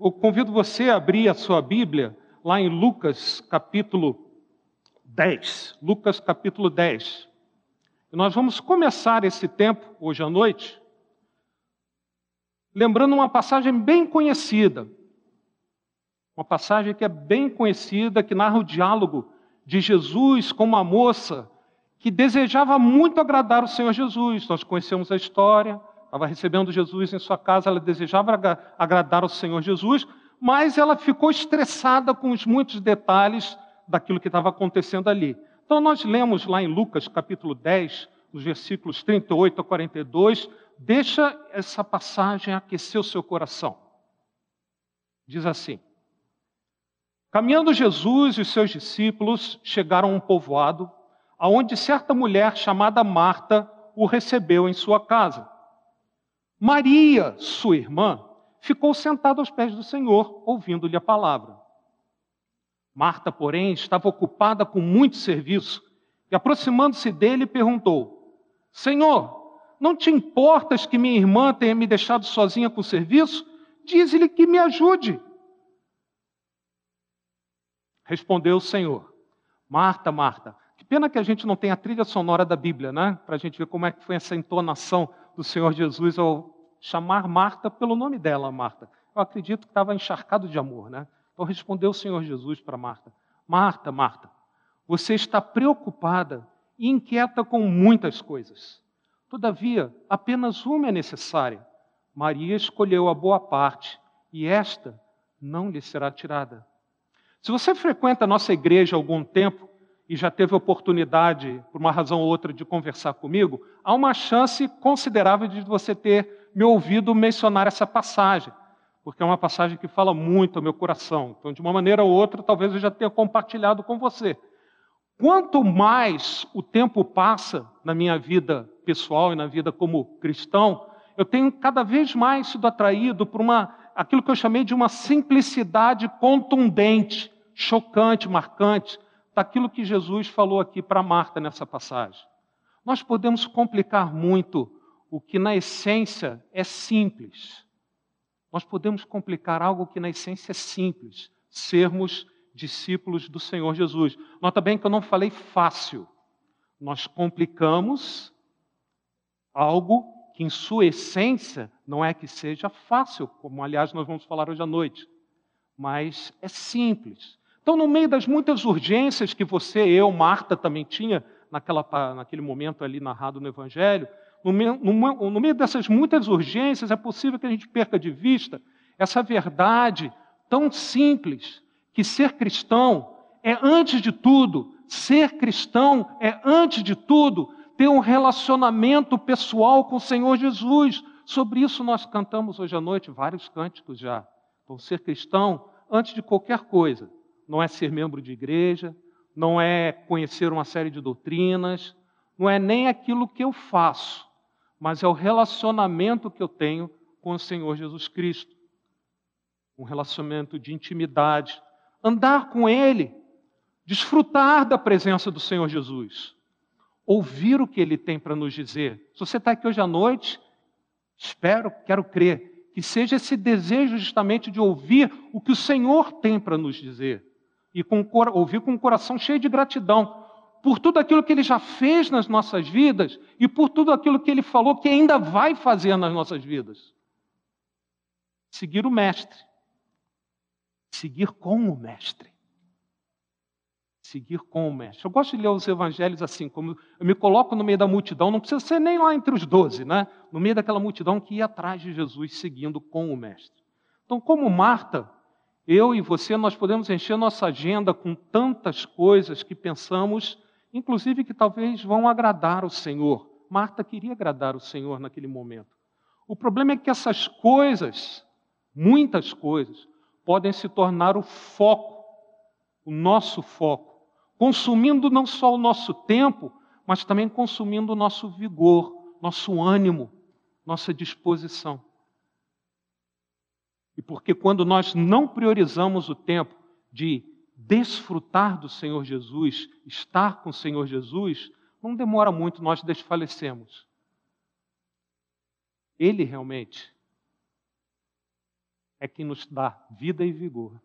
eu convido você a abrir a sua Bíblia lá em Lucas capítulo 10. Lucas capítulo 10. E nós vamos começar esse tempo, hoje à noite, lembrando uma passagem bem conhecida. Uma passagem que é bem conhecida, que narra o diálogo de Jesus com uma moça que desejava muito agradar o Senhor Jesus. Nós conhecemos a história, estava recebendo Jesus em sua casa, ela desejava agradar ao Senhor Jesus, mas ela ficou estressada com os muitos detalhes daquilo que estava acontecendo ali. Então nós lemos lá em Lucas capítulo 10, nos versículos 38 a 42, deixa essa passagem aquecer o seu coração. Diz assim: Caminhando Jesus e os seus discípulos chegaram a um povoado, aonde certa mulher chamada Marta o recebeu em sua casa. Maria, sua irmã, ficou sentada aos pés do Senhor, ouvindo-lhe a palavra. Marta, porém, estava ocupada com muito serviço e, aproximando-se dele, perguntou: Senhor, não te importas que minha irmã tenha me deixado sozinha com o serviço? Diz-lhe que me ajude. Respondeu o Senhor: Marta, Marta, que pena que a gente não tem a trilha sonora da Bíblia, né? Para a gente ver como é que foi essa entonação do Senhor Jesus ao chamar Marta pelo nome dela, Marta. Eu acredito que estava encharcado de amor, né? Então respondeu o Senhor Jesus para Marta: Marta, Marta, você está preocupada e inquieta com muitas coisas. Todavia, apenas uma é necessária. Maria escolheu a boa parte e esta não lhe será tirada. Se você frequenta a nossa igreja há algum tempo e já teve oportunidade, por uma razão ou outra, de conversar comigo, há uma chance considerável de você ter me ouvido mencionar essa passagem porque é uma passagem que fala muito ao meu coração. Então, de uma maneira ou outra, talvez eu já tenha compartilhado com você. Quanto mais o tempo passa na minha vida pessoal e na vida como cristão, eu tenho cada vez mais sido atraído por uma, aquilo que eu chamei de uma simplicidade contundente, chocante, marcante, daquilo que Jesus falou aqui para Marta nessa passagem. Nós podemos complicar muito o que na essência é simples. Nós podemos complicar algo que na essência é simples, sermos discípulos do Senhor Jesus. Nota bem que eu não falei fácil. Nós complicamos algo que em sua essência não é que seja fácil, como aliás nós vamos falar hoje à noite, mas é simples. Então, no meio das muitas urgências que você, eu, Marta também tinha naquela, naquele momento ali narrado no Evangelho, no meio, no, no meio dessas muitas urgências, é possível que a gente perca de vista essa verdade tão simples que ser cristão é, antes de tudo, ser cristão é, antes de tudo, ter um relacionamento pessoal com o Senhor Jesus. Sobre isso nós cantamos hoje à noite vários cânticos já. Então, ser cristão, antes de qualquer coisa, não é ser membro de igreja, não é conhecer uma série de doutrinas, não é nem aquilo que eu faço, mas é o relacionamento que eu tenho com o Senhor Jesus Cristo. Um relacionamento de intimidade. Andar com Ele, desfrutar da presença do Senhor Jesus, ouvir o que Ele tem para nos dizer. Se você está aqui hoje à noite, espero, quero crer, que seja esse desejo justamente de ouvir o que o Senhor tem para nos dizer. E com, ouvir com o coração cheio de gratidão, por tudo aquilo que ele já fez nas nossas vidas e por tudo aquilo que ele falou que ainda vai fazer nas nossas vidas. Seguir o Mestre. Seguir com o Mestre. Seguir com o Mestre. Eu gosto de ler os evangelhos assim, como eu me coloco no meio da multidão, não precisa ser nem lá entre os doze, né? No meio daquela multidão que ia atrás de Jesus, seguindo com o Mestre. Então, como Marta, eu e você, nós podemos encher nossa agenda com tantas coisas que pensamos inclusive que talvez vão agradar o Senhor. Marta queria agradar o Senhor naquele momento. O problema é que essas coisas, muitas coisas, podem se tornar o foco, o nosso foco, consumindo não só o nosso tempo, mas também consumindo o nosso vigor, nosso ânimo, nossa disposição. E porque quando nós não priorizamos o tempo de desfrutar do Senhor Jesus, estar com o Senhor Jesus, não demora muito, nós desfalecemos. Ele realmente é quem nos dá vida e vigor.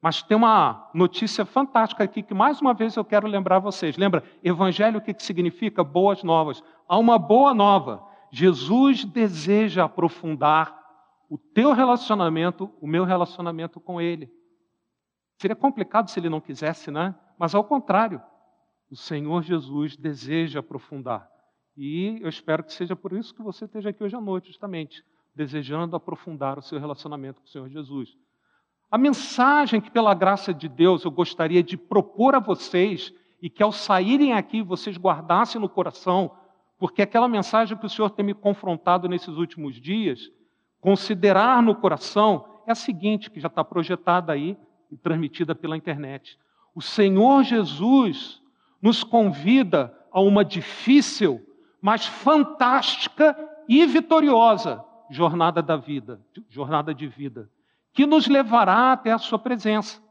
Mas tem uma notícia fantástica aqui que mais uma vez eu quero lembrar vocês. Lembra, evangelho o que, significa? Boas novas. Há uma boa nova. Jesus deseja aprofundar o teu relacionamento, o meu relacionamento com Ele. Seria complicado se Ele não quisesse, né? Mas ao contrário, o Senhor Jesus deseja aprofundar. E eu espero que seja por isso que você esteja aqui hoje à noite, justamente, desejando aprofundar o seu relacionamento com o Senhor Jesus. A mensagem que, pela graça de Deus, eu gostaria de propor a vocês e que, ao saírem aqui, vocês guardassem no coração, porque aquela mensagem que o Senhor tem me confrontado nesses últimos dias, considerar no coração, é a seguinte, que já está projetada aí e transmitida pela internet. O Senhor Jesus nos convida a uma difícil, mas fantástica e vitoriosa jornada da vida, jornada de vida que nos levará até a Sua presença.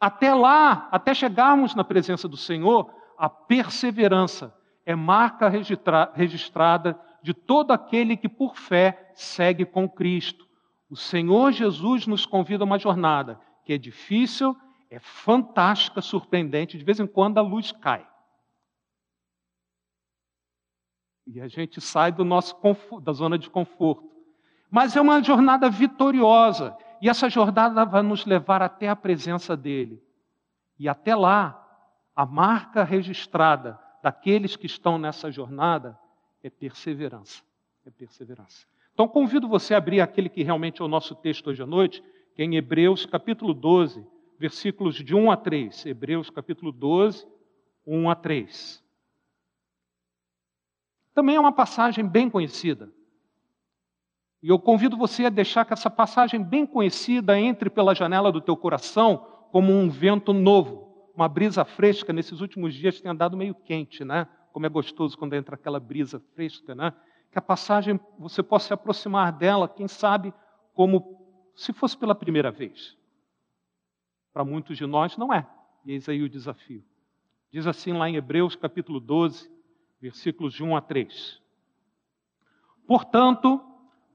Até lá, até chegarmos na presença do Senhor, a perseverança é marca registra registrada de todo aquele que por fé segue com Cristo. O Senhor Jesus nos convida a uma jornada que é difícil, é fantástica, surpreendente, de vez em quando a luz cai. E a gente sai do nosso da zona de conforto. Mas é uma jornada vitoriosa e essa jornada vai nos levar até a presença dele. E até lá, a marca registrada daqueles que estão nessa jornada é perseverança. É perseverança. Então convido você a abrir aquele que realmente é o nosso texto hoje à noite, que é em Hebreus capítulo 12, versículos de 1 a 3. Hebreus capítulo 12, 1 a 3. Também é uma passagem bem conhecida. E eu convido você a deixar que essa passagem bem conhecida entre pela janela do teu coração como um vento novo, uma brisa fresca. Nesses últimos dias tem andado meio quente, né? Como é gostoso quando entra aquela brisa fresca, né? Que a passagem você possa se aproximar dela, quem sabe, como se fosse pela primeira vez. Para muitos de nós não é. E eis aí o desafio. Diz assim lá em Hebreus capítulo 12, versículos de 1 a 3. Portanto,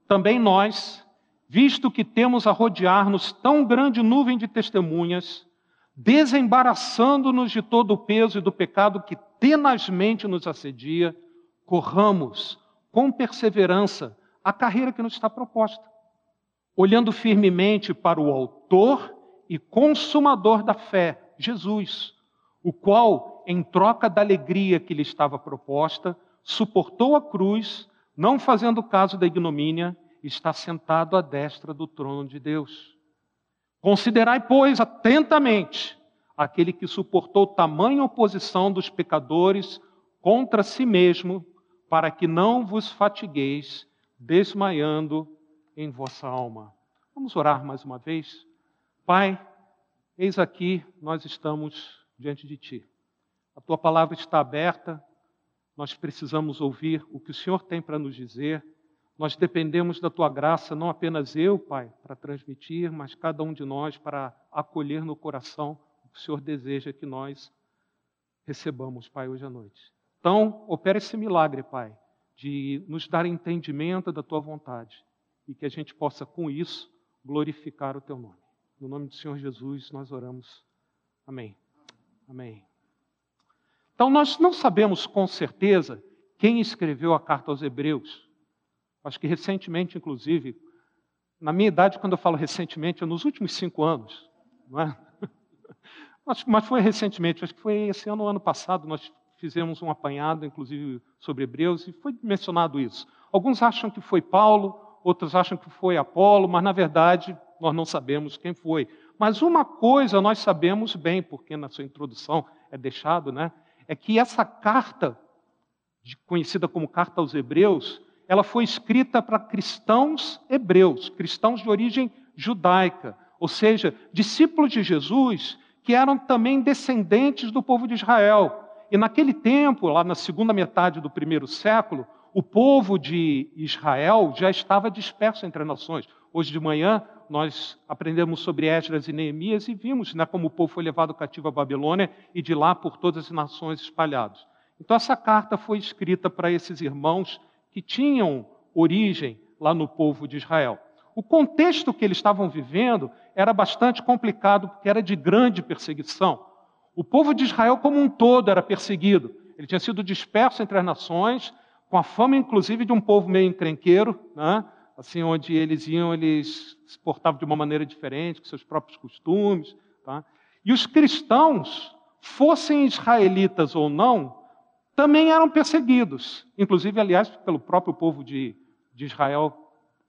também nós, visto que temos a rodear-nos tão grande nuvem de testemunhas, desembaraçando-nos de todo o peso e do pecado que tenazmente nos assedia, corramos com perseverança a carreira que nos está proposta, olhando firmemente para o Autor e Consumador da fé, Jesus, o qual, em troca da alegria que lhe estava proposta, suportou a cruz, não fazendo caso da ignomínia, está sentado à destra do trono de Deus. Considerai, pois, atentamente aquele que suportou tamanha oposição dos pecadores contra si mesmo, para que não vos fatigueis, desmaiando em vossa alma. Vamos orar mais uma vez? Pai, eis aqui nós estamos diante de Ti. A Tua palavra está aberta, nós precisamos ouvir o que o Senhor tem para nos dizer nós dependemos da tua graça, não apenas eu, Pai, para transmitir, mas cada um de nós para acolher no coração o Senhor deseja que nós recebamos, Pai, hoje à noite. Então, opera esse milagre, Pai, de nos dar entendimento da tua vontade e que a gente possa, com isso, glorificar o teu nome. No nome do Senhor Jesus, nós oramos. Amém. Amém. Então, nós não sabemos com certeza quem escreveu a carta aos Hebreus. Acho que recentemente, inclusive, na minha idade, quando eu falo recentemente, é nos últimos cinco anos, não é? Mas foi recentemente, acho que foi esse ano, ano passado, nós fizemos um apanhado, inclusive, sobre Hebreus, e foi mencionado isso. Alguns acham que foi Paulo, outros acham que foi Apolo, mas na verdade nós não sabemos quem foi. Mas uma coisa nós sabemos bem, porque na sua introdução é deixado, né? É que essa carta, conhecida como Carta aos Hebreus, ela foi escrita para cristãos hebreus, cristãos de origem judaica, ou seja, discípulos de Jesus que eram também descendentes do povo de Israel. E naquele tempo, lá na segunda metade do primeiro século, o povo de Israel já estava disperso entre as nações. Hoje de manhã nós aprendemos sobre Esdras e Neemias e vimos né, como o povo foi levado cativo à Babilônia e de lá por todas as nações espalhados. Então essa carta foi escrita para esses irmãos que tinham origem lá no povo de Israel. O contexto que eles estavam vivendo era bastante complicado, porque era de grande perseguição. O povo de Israel, como um todo, era perseguido. Ele tinha sido disperso entre as nações, com a fama, inclusive, de um povo meio encrenqueiro, né? assim, onde eles iam, eles se portavam de uma maneira diferente, com seus próprios costumes. Tá? E os cristãos, fossem israelitas ou não, também eram perseguidos. Inclusive, aliás, pelo próprio povo de, de Israel,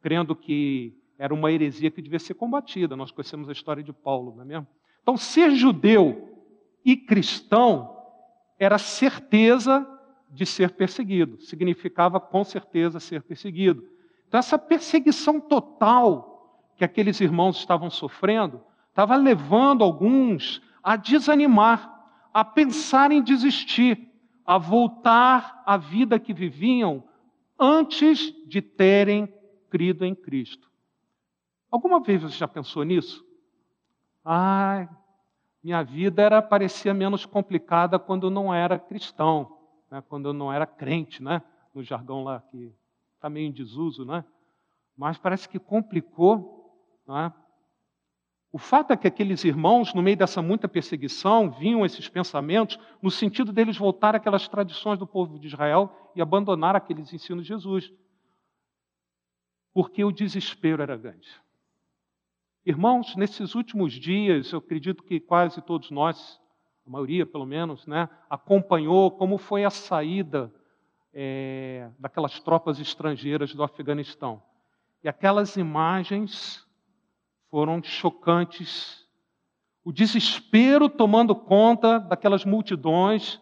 crendo que era uma heresia que devia ser combatida. Nós conhecemos a história de Paulo, não é mesmo? Então, ser judeu e cristão era certeza de ser perseguido, significava com certeza ser perseguido. Então, essa perseguição total que aqueles irmãos estavam sofrendo estava levando alguns a desanimar, a pensar em desistir, a voltar à vida que viviam antes de terem crido em Cristo. Alguma vez você já pensou nisso? Ai, minha vida era parecia menos complicada quando eu não era cristão né, quando eu não era crente, né, no jargão lá que está meio em desuso, né? mas parece que complicou. Né? O fato é que aqueles irmãos, no meio dessa muita perseguição, vinham esses pensamentos no sentido deles voltar àquelas tradições do povo de Israel e abandonar aqueles ensinos de Jesus. Porque o desespero era grande. Irmãos, nesses últimos dias, eu acredito que quase todos nós a maioria pelo menos, né, acompanhou como foi a saída é, daquelas tropas estrangeiras do Afeganistão. E aquelas imagens foram chocantes. O desespero tomando conta daquelas multidões,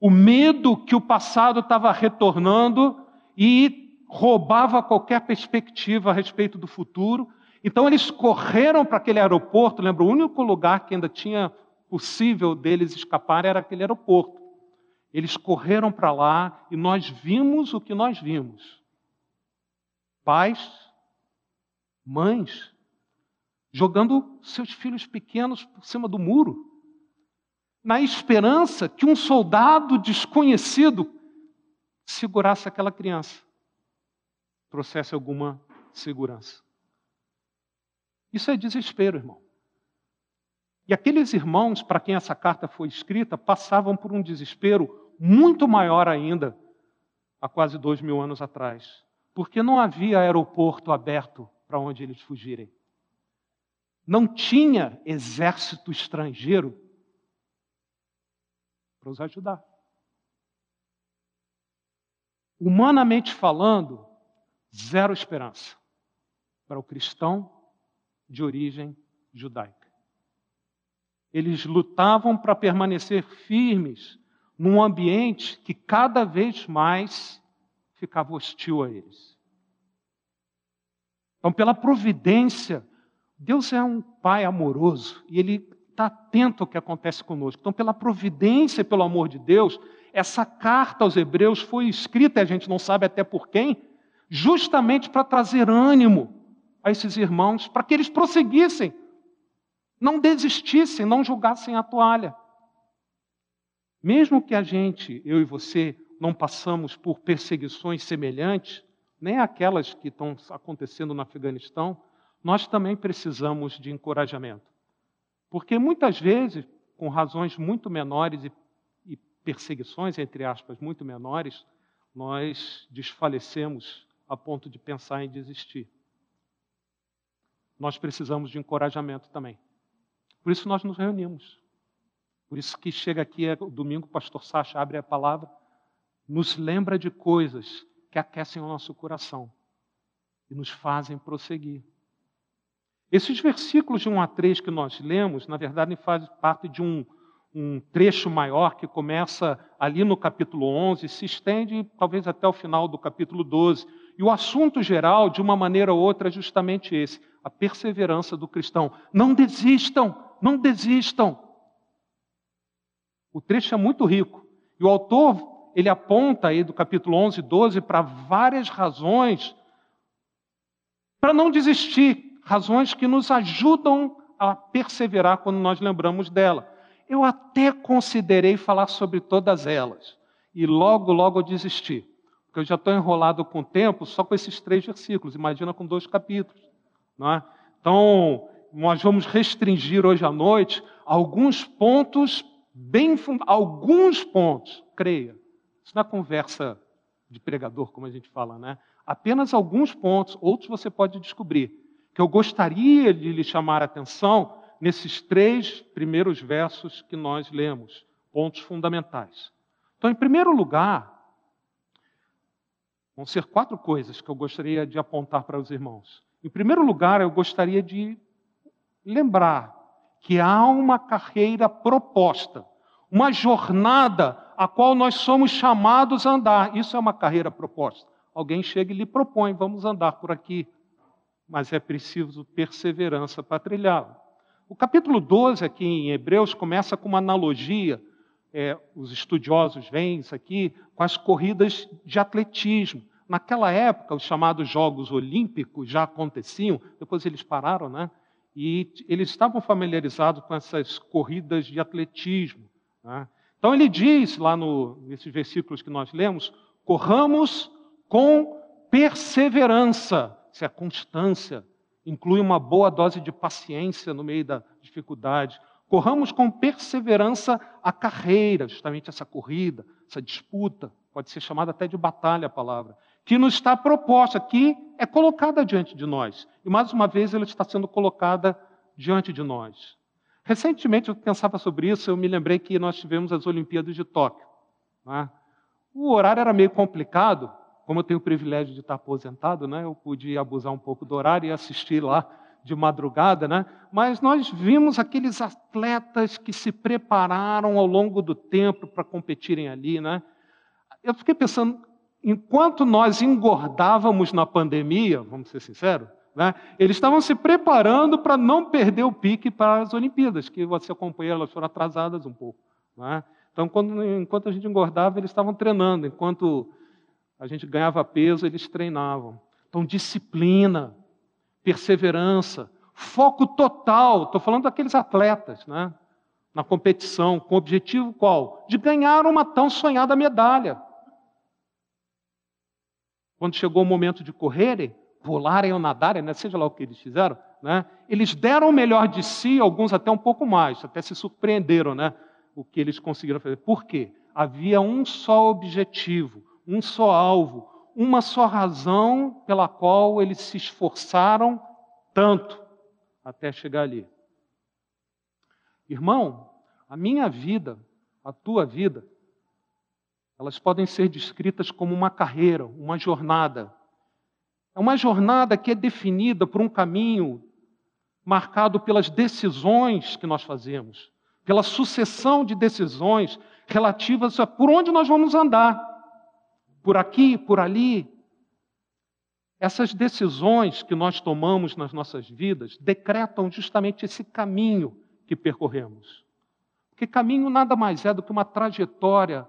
o medo que o passado estava retornando e roubava qualquer perspectiva a respeito do futuro. Então eles correram para aquele aeroporto, lembra, o único lugar que ainda tinha possível deles escapar era aquele aeroporto. Eles correram para lá e nós vimos o que nós vimos. Pais, mães, jogando seus filhos pequenos por cima do muro, na esperança que um soldado desconhecido segurasse aquela criança, trouxesse alguma segurança. Isso é desespero, irmão. E aqueles irmãos para quem essa carta foi escrita passavam por um desespero muito maior ainda há quase dois mil anos atrás, porque não havia aeroporto aberto para onde eles fugirem. Não tinha exército estrangeiro para os ajudar. Humanamente falando, zero esperança para o cristão de origem judaica. Eles lutavam para permanecer firmes num ambiente que cada vez mais ficava hostil a eles. Então, pela providência, Deus é um Pai amoroso e Ele está atento ao que acontece conosco. Então, pela providência e pelo amor de Deus, essa carta aos Hebreus foi escrita, a gente não sabe até por quem, justamente para trazer ânimo a esses irmãos, para que eles prosseguissem não desistissem, não jogassem a toalha. Mesmo que a gente, eu e você, não passamos por perseguições semelhantes, nem aquelas que estão acontecendo no Afeganistão, nós também precisamos de encorajamento. Porque muitas vezes, com razões muito menores e, e perseguições, entre aspas, muito menores, nós desfalecemos a ponto de pensar em desistir. Nós precisamos de encorajamento também. Por isso nós nos reunimos. Por isso que chega aqui é, domingo, o pastor Sacha abre a palavra, nos lembra de coisas que aquecem o nosso coração e nos fazem prosseguir. Esses versículos de 1 a 3 que nós lemos, na verdade, fazem parte de um, um trecho maior que começa ali no capítulo 11, se estende talvez até o final do capítulo 12. E o assunto geral, de uma maneira ou outra, é justamente esse: a perseverança do cristão. Não desistam, não desistam. O trecho é muito rico. E o autor, ele aponta aí do capítulo 11 e 12 para várias razões para não desistir, razões que nos ajudam a perseverar quando nós lembramos dela. Eu até considerei falar sobre todas elas e logo, logo eu desisti. Eu já estou enrolado com o tempo só com esses três versículos, imagina com dois capítulos. Não é? Então, nós vamos restringir hoje à noite alguns pontos, bem alguns pontos, creia. Isso não é conversa de pregador, como a gente fala, né? Apenas alguns pontos, outros você pode descobrir, que eu gostaria de lhe chamar a atenção nesses três primeiros versos que nós lemos, pontos fundamentais. Então, em primeiro lugar, vão ser quatro coisas que eu gostaria de apontar para os irmãos. Em primeiro lugar, eu gostaria de lembrar que há uma carreira proposta, uma jornada a qual nós somos chamados a andar. Isso é uma carreira proposta. Alguém chega e lhe propõe, vamos andar por aqui. Mas é preciso perseverança para trilhá-lo. O capítulo 12 aqui em Hebreus começa com uma analogia, é, os estudiosos veem isso aqui, com as corridas de atletismo. Naquela época, os chamados Jogos Olímpicos já aconteciam, depois eles pararam, né? E eles estavam familiarizados com essas corridas de atletismo. Né? Então ele diz lá no, nesses versículos que nós lemos: corramos com perseverança. Isso é constância, inclui uma boa dose de paciência no meio da dificuldade. Corramos com perseverança a carreira, justamente essa corrida, essa disputa, pode ser chamada até de batalha a palavra, que nos está proposta, que é colocada diante de nós. E mais uma vez ela está sendo colocada diante de nós. Recentemente eu pensava sobre isso, eu me lembrei que nós tivemos as Olimpíadas de Tóquio. Né? O horário era meio complicado, como eu tenho o privilégio de estar aposentado, né, eu pude abusar um pouco do horário e assistir lá de madrugada, né? Mas nós vimos aqueles atletas que se prepararam ao longo do tempo para competirem ali, né? Eu fiquei pensando, enquanto nós engordávamos na pandemia, vamos ser sinceros, né? Eles estavam se preparando para não perder o pique para as Olimpíadas, que você acompanha, elas foram atrasadas um pouco. Né? Então, quando, enquanto a gente engordava, eles estavam treinando, enquanto a gente ganhava peso, eles treinavam. Então, disciplina, perseverança, foco total. Estou falando daqueles atletas, né? Na competição, com o objetivo qual? De ganhar uma tão sonhada medalha. Quando chegou o momento de correrem, pularem ou nadarem, né? seja lá o que eles fizeram, né? eles deram o melhor de si, alguns até um pouco mais, até se surpreenderam né? o que eles conseguiram fazer. Por quê? Havia um só objetivo, um só alvo, uma só razão pela qual eles se esforçaram tanto até chegar ali. Irmão, a minha vida, a tua vida, elas podem ser descritas como uma carreira, uma jornada. É uma jornada que é definida por um caminho marcado pelas decisões que nós fazemos, pela sucessão de decisões relativas a por onde nós vamos andar por aqui, por ali. Essas decisões que nós tomamos nas nossas vidas decretam justamente esse caminho que percorremos. Porque caminho nada mais é do que uma trajetória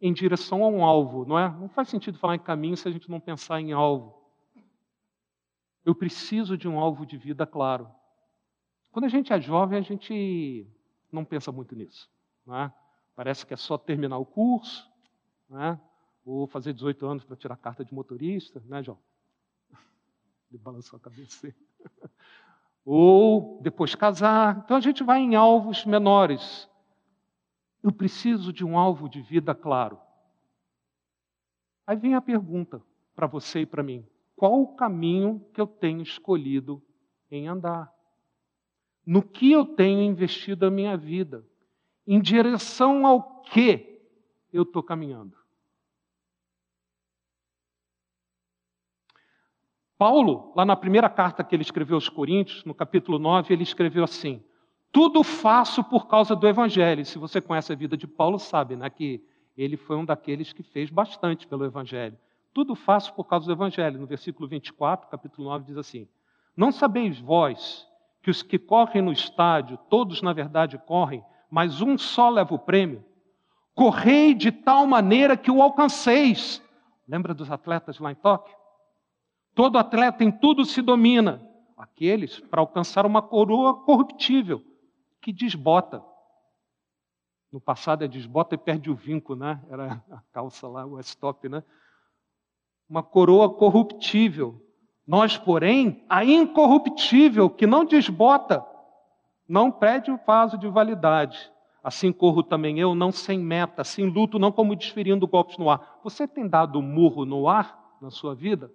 em direção a um alvo, não é? Não faz sentido falar em caminho se a gente não pensar em alvo. Eu preciso de um alvo de vida claro. Quando a gente é jovem, a gente não pensa muito nisso. É? Parece que é só terminar o curso, é? Ou fazer 18 anos para tirar carta de motorista, né, João? Ele balançou a cabeça. ou depois casar. Então a gente vai em alvos menores. Eu preciso de um alvo de vida claro. Aí vem a pergunta para você e para mim: qual o caminho que eu tenho escolhido em andar? No que eu tenho investido a minha vida? Em direção ao que eu estou caminhando? Paulo, lá na primeira carta que ele escreveu aos Coríntios, no capítulo 9, ele escreveu assim: Tudo faço por causa do Evangelho. Se você conhece a vida de Paulo, sabe né, que ele foi um daqueles que fez bastante pelo Evangelho. Tudo faço por causa do Evangelho. No versículo 24, capítulo 9, diz assim: Não sabeis vós que os que correm no estádio, todos na verdade correm, mas um só leva o prêmio? Correi de tal maneira que o alcanceis. Lembra dos atletas lá em Tóquio? Todo atleta em tudo se domina. Aqueles para alcançar uma coroa corruptível, que desbota. No passado é desbota e perde o vinco, né? Era a calça lá, o stop, né? uma coroa corruptível. Nós, porém, a incorruptível, que não desbota, não perde o vaso de validade. Assim corro também eu, não sem meta, assim luto, não como desferindo golpes no ar. Você tem dado murro no ar na sua vida?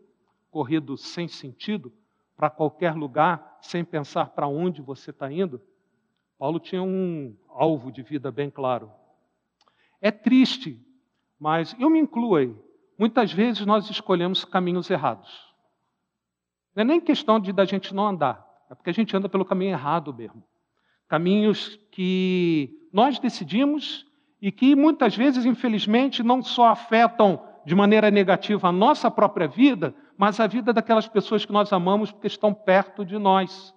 Corrido sem sentido, para qualquer lugar, sem pensar para onde você está indo? Paulo tinha um alvo de vida bem claro. É triste, mas eu me incluo aí. Muitas vezes nós escolhemos caminhos errados. Não é nem questão de da gente não andar, é porque a gente anda pelo caminho errado mesmo. Caminhos que nós decidimos e que muitas vezes, infelizmente, não só afetam de maneira negativa a nossa própria vida, mas a vida daquelas pessoas que nós amamos porque estão perto de nós.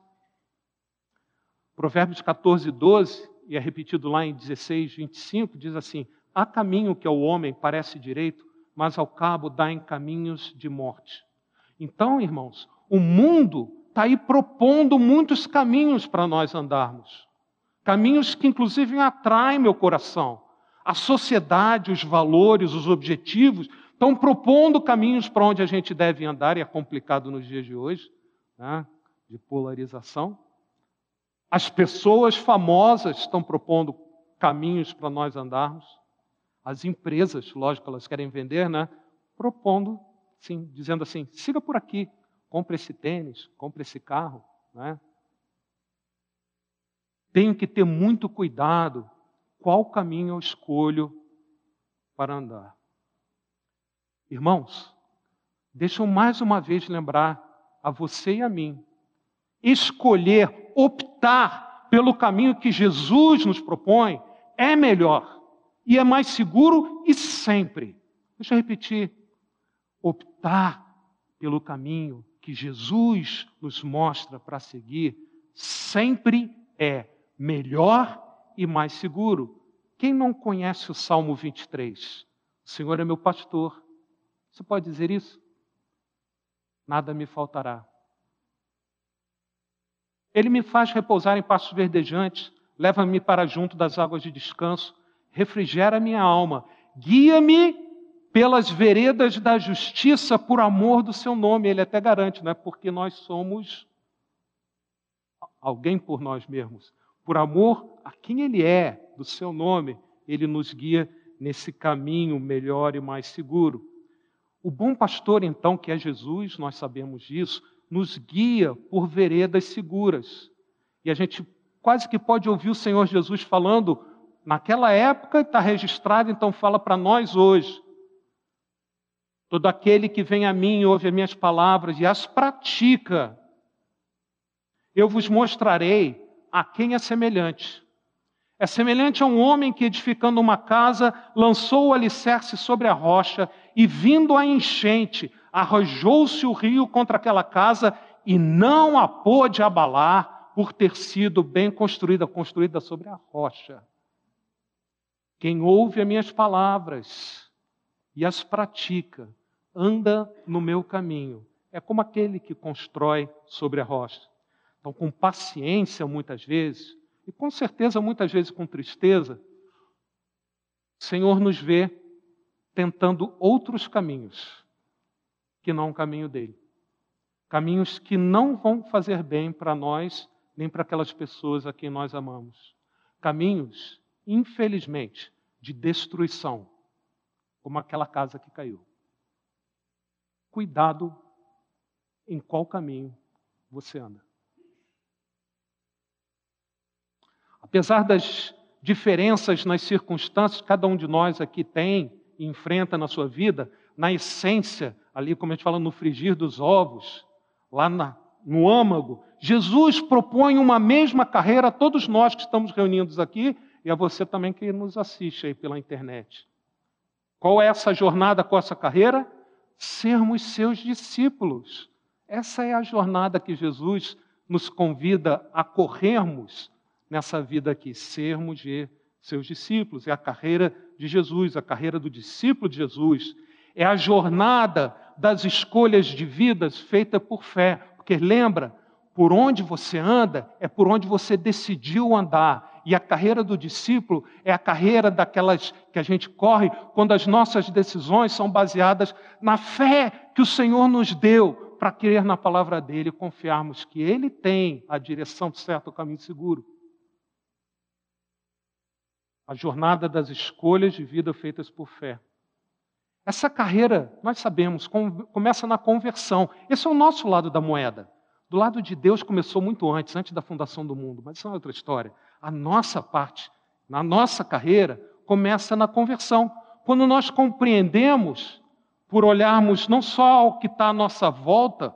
Provérbios 14, 12, e é repetido lá em 16, 25, diz assim: Há caminho que ao homem parece direito, mas ao cabo dá em caminhos de morte. Então, irmãos, o mundo está aí propondo muitos caminhos para nós andarmos caminhos que inclusive atraem meu coração. A sociedade, os valores, os objetivos estão propondo caminhos para onde a gente deve andar, e é complicado nos dias de hoje, né, de polarização. As pessoas famosas estão propondo caminhos para nós andarmos. As empresas, lógico, elas querem vender, né? Propondo, sim, dizendo assim: siga por aqui, compre esse tênis, compre esse carro, né? tenho que ter muito cuidado qual caminho eu escolho para andar. Irmãos, deixa eu mais uma vez lembrar a você e a mim: escolher, optar pelo caminho que Jesus nos propõe é melhor e é mais seguro e sempre. Deixa eu repetir: optar pelo caminho que Jesus nos mostra para seguir sempre é melhor e mais seguro. Quem não conhece o Salmo 23? O Senhor é meu pastor. Você pode dizer isso? Nada me faltará. Ele me faz repousar em pastos verdejantes, leva-me para junto das águas de descanso, refrigera minha alma, guia-me pelas veredas da justiça por amor do seu nome. Ele até garante, não é porque nós somos alguém por nós mesmos, por amor a quem Ele é, do seu nome, Ele nos guia nesse caminho melhor e mais seguro. O bom pastor, então, que é Jesus, nós sabemos disso, nos guia por veredas seguras. E a gente quase que pode ouvir o Senhor Jesus falando, naquela época está registrado, então fala para nós hoje. Todo aquele que vem a mim, ouve as minhas palavras e as pratica, eu vos mostrarei a quem é semelhante. É semelhante a um homem que, edificando uma casa, lançou o alicerce sobre a rocha e, vindo a enchente, arrojou-se o rio contra aquela casa e não a pôde abalar por ter sido bem construída construída sobre a rocha. Quem ouve as minhas palavras e as pratica, anda no meu caminho. É como aquele que constrói sobre a rocha. Então, com paciência, muitas vezes, e com certeza, muitas vezes com tristeza, o Senhor nos vê tentando outros caminhos que não o caminho dele. Caminhos que não vão fazer bem para nós, nem para aquelas pessoas a quem nós amamos. Caminhos, infelizmente, de destruição, como aquela casa que caiu. Cuidado em qual caminho você anda. Apesar das diferenças nas circunstâncias que cada um de nós aqui tem e enfrenta na sua vida, na essência, ali como a gente fala no frigir dos ovos, lá na, no âmago, Jesus propõe uma mesma carreira a todos nós que estamos reunidos aqui e a você também que nos assiste aí pela internet. Qual é essa jornada com essa carreira? Sermos seus discípulos. Essa é a jornada que Jesus nos convida a corrermos nessa vida aqui, sermos de seus discípulos. É a carreira de Jesus, a carreira do discípulo de Jesus. É a jornada das escolhas de vidas feita por fé. Porque lembra, por onde você anda é por onde você decidiu andar. E a carreira do discípulo é a carreira daquelas que a gente corre quando as nossas decisões são baseadas na fé que o Senhor nos deu para crer na palavra dele e confiarmos que ele tem a direção certa, o caminho seguro. A jornada das escolhas de vida feitas por fé. Essa carreira, nós sabemos, começa na conversão. Esse é o nosso lado da moeda. Do lado de Deus começou muito antes, antes da fundação do mundo, mas isso é outra história. A nossa parte, na nossa carreira, começa na conversão. Quando nós compreendemos, por olharmos não só ao que está à nossa volta,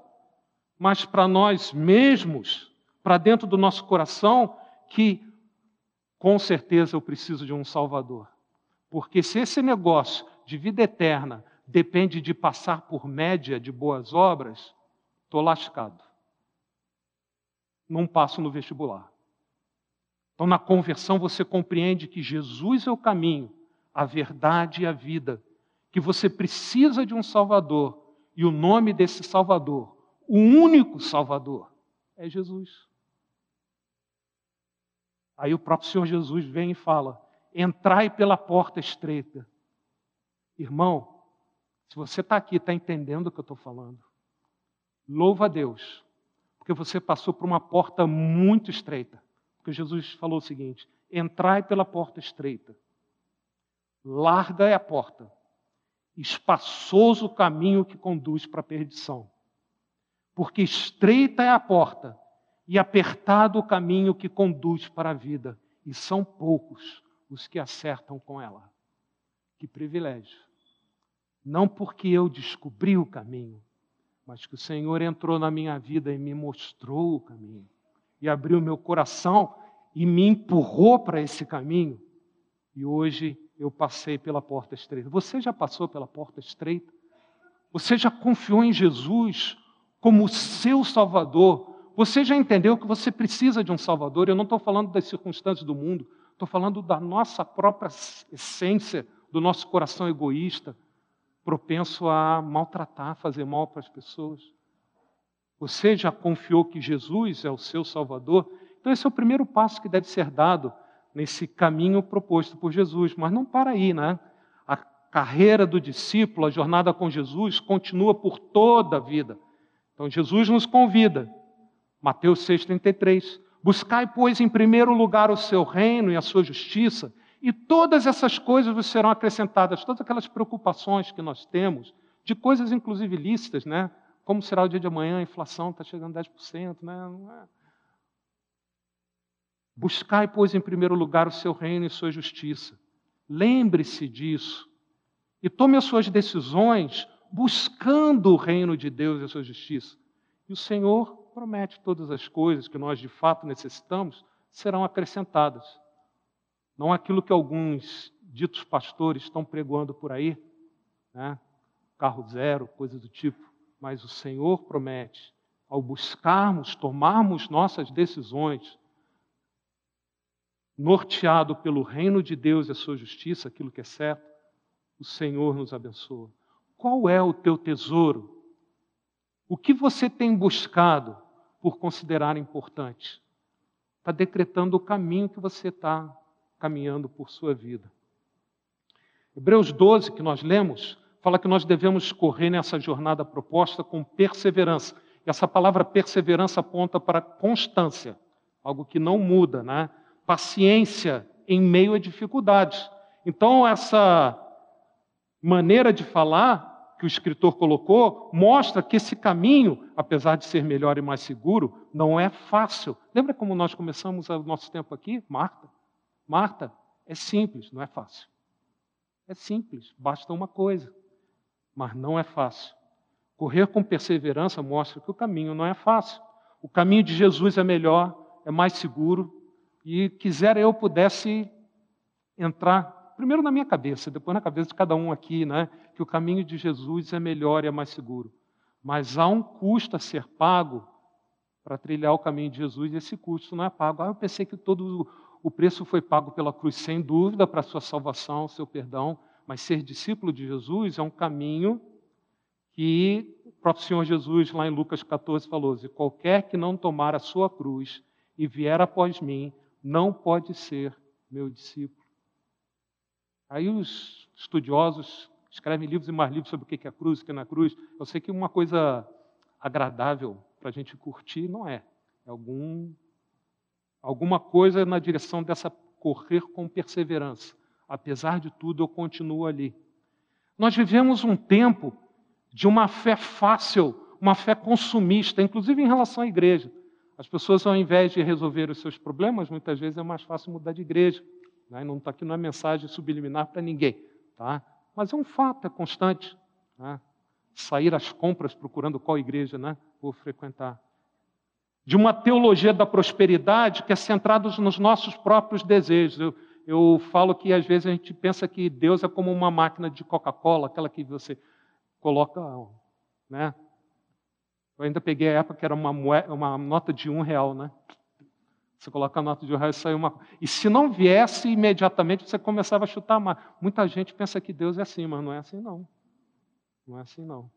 mas para nós mesmos, para dentro do nosso coração, que com certeza eu preciso de um Salvador. Porque se esse negócio de vida eterna depende de passar por média de boas obras, estou lascado não passo no vestibular. Então, na conversão, você compreende que Jesus é o caminho, a verdade e a vida, que você precisa de um Salvador, e o nome desse Salvador, o único Salvador, é Jesus. Aí o próprio Senhor Jesus vem e fala: entrai pela porta estreita. Irmão, se você está aqui, está entendendo o que eu estou falando, louva a Deus porque você passou por uma porta muito estreita. Porque Jesus falou o seguinte: entrai pela porta estreita. Larga é a porta, espaçoso o caminho que conduz para a perdição. Porque estreita é a porta e apertado o caminho que conduz para a vida, e são poucos os que acertam com ela. Que privilégio! Não porque eu descobri o caminho, mas que o Senhor entrou na minha vida e me mostrou o caminho, e abriu meu coração e me empurrou para esse caminho. E hoje eu passei pela porta estreita. Você já passou pela porta estreita? Você já confiou em Jesus como seu Salvador? Você já entendeu que você precisa de um Salvador? Eu não estou falando das circunstâncias do mundo, estou falando da nossa própria essência, do nosso coração egoísta, propenso a maltratar, fazer mal para as pessoas. Você já confiou que Jesus é o seu Salvador? Então, esse é o primeiro passo que deve ser dado nesse caminho proposto por Jesus. Mas não para aí, né? A carreira do discípulo, a jornada com Jesus, continua por toda a vida. Então, Jesus nos convida, Mateus 6,33, buscai, pois, em primeiro lugar o seu reino e a sua justiça, e todas essas coisas vos serão acrescentadas, todas aquelas preocupações que nós temos, de coisas inclusive lícitas, né? Como será o dia de amanhã, a inflação está chegando a 10%, né? É. Buscai, pois, em primeiro lugar o seu reino e sua justiça. Lembre-se disso. E tome as suas decisões buscando o reino de Deus e a sua justiça. E o Senhor promete todas as coisas que nós de fato necessitamos serão acrescentadas. Não aquilo que alguns ditos pastores estão pregando por aí, né? carro zero, coisa do tipo, mas o Senhor promete, ao buscarmos, tomarmos nossas decisões, norteado pelo reino de Deus e a sua justiça, aquilo que é certo, o Senhor nos abençoa. Qual é o teu tesouro? O que você tem buscado por considerar importante? Está decretando o caminho que você está caminhando por sua vida. Hebreus 12, que nós lemos, fala que nós devemos correr nessa jornada proposta com perseverança. E essa palavra perseverança aponta para constância, algo que não muda, né? Paciência em meio a dificuldades. Então, essa maneira de falar que o escritor colocou mostra que esse caminho, apesar de ser melhor e mais seguro, não é fácil. Lembra como nós começamos o nosso tempo aqui, Marta? Marta, é simples, não é fácil. É simples, basta uma coisa, mas não é fácil. Correr com perseverança mostra que o caminho não é fácil. O caminho de Jesus é melhor, é mais seguro, e quisera eu pudesse entrar primeiro na minha cabeça, depois na cabeça de cada um aqui, né, que o caminho de Jesus é melhor e é mais seguro. Mas há um custo a ser pago para trilhar o caminho de Jesus, e esse custo não é pago. Ah, eu pensei que todo o preço foi pago pela cruz, sem dúvida, para a sua salvação, seu perdão, mas ser discípulo de Jesus é um caminho que o próprio Senhor Jesus, lá em Lucas 14, falou: e qualquer que não tomar a sua cruz e vier após mim, não pode ser meu discípulo. Aí os estudiosos escrevem livros e mais livros sobre o que é a cruz, o que é na cruz. Eu sei que uma coisa agradável para a gente curtir não é. É algum, alguma coisa na direção dessa correr com perseverança. Apesar de tudo, eu continuo ali. Nós vivemos um tempo de uma fé fácil, uma fé consumista, inclusive em relação à igreja. As pessoas, ao invés de resolver os seus problemas, muitas vezes é mais fácil mudar de igreja. Né? Não está aqui não é mensagem subliminar para ninguém. Tá? Mas é um fato, é constante. Né? Sair às compras procurando qual igreja né? vou frequentar. De uma teologia da prosperidade que é centrada nos nossos próprios desejos. Eu, eu falo que às vezes a gente pensa que Deus é como uma máquina de Coca-Cola, aquela que você coloca. Né? Eu ainda peguei a época que era uma, moeda, uma nota de um real, né? Você coloca a nota de um real e sai uma. E se não viesse imediatamente, você começava a chutar mais. Muita gente pensa que Deus é assim, mas não é assim, não. Não é assim, não.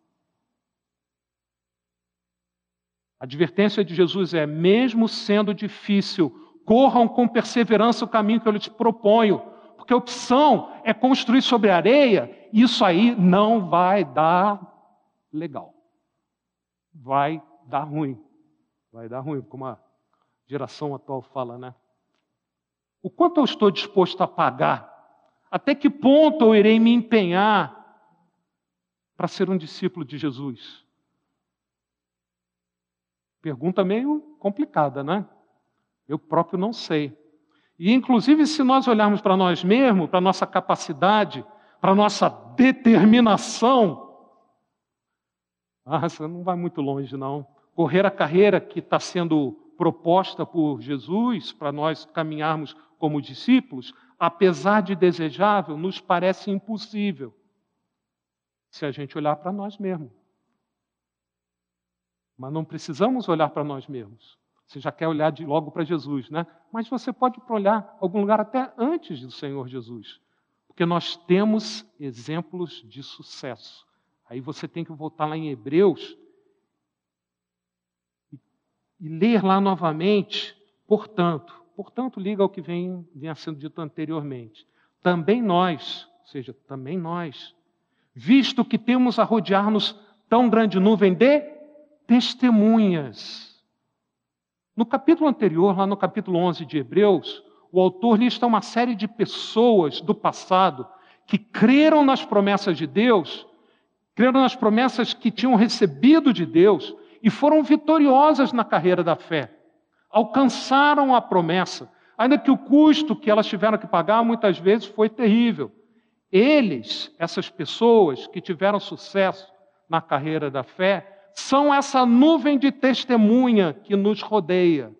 A advertência de Jesus é: mesmo sendo difícil, corram com perseverança o caminho que eu lhes proponho, porque a opção é construir sobre areia, isso aí não vai dar legal. Vai dar ruim. Vai dar ruim, como a geração atual fala, né? O quanto eu estou disposto a pagar? Até que ponto eu irei me empenhar para ser um discípulo de Jesus? Pergunta meio complicada, né? Eu próprio não sei. E, inclusive, se nós olharmos para nós mesmos, para nossa capacidade, para nossa determinação, ah, você não vai muito longe, não. Correr a carreira que está sendo proposta por Jesus para nós caminharmos como discípulos, apesar de desejável, nos parece impossível se a gente olhar para nós mesmos. Mas não precisamos olhar para nós mesmos. Você já quer olhar de logo para Jesus, né? Mas você pode olhar algum lugar até antes do Senhor Jesus, porque nós temos exemplos de sucesso. Aí você tem que voltar lá em Hebreus e ler lá novamente, portanto, portanto, liga ao que vem, sendo dito anteriormente. Também nós, ou seja, também nós, visto que temos a rodear-nos tão grande nuvem de testemunhas. No capítulo anterior, lá no capítulo 11 de Hebreus, o autor lista uma série de pessoas do passado que creram nas promessas de Deus, creram nas promessas que tinham recebido de Deus e foram vitoriosas na carreira da fé. Alcançaram a promessa, ainda que o custo que elas tiveram que pagar muitas vezes foi terrível. Eles, essas pessoas que tiveram sucesso na carreira da fé, são essa nuvem de testemunha que nos rodeia.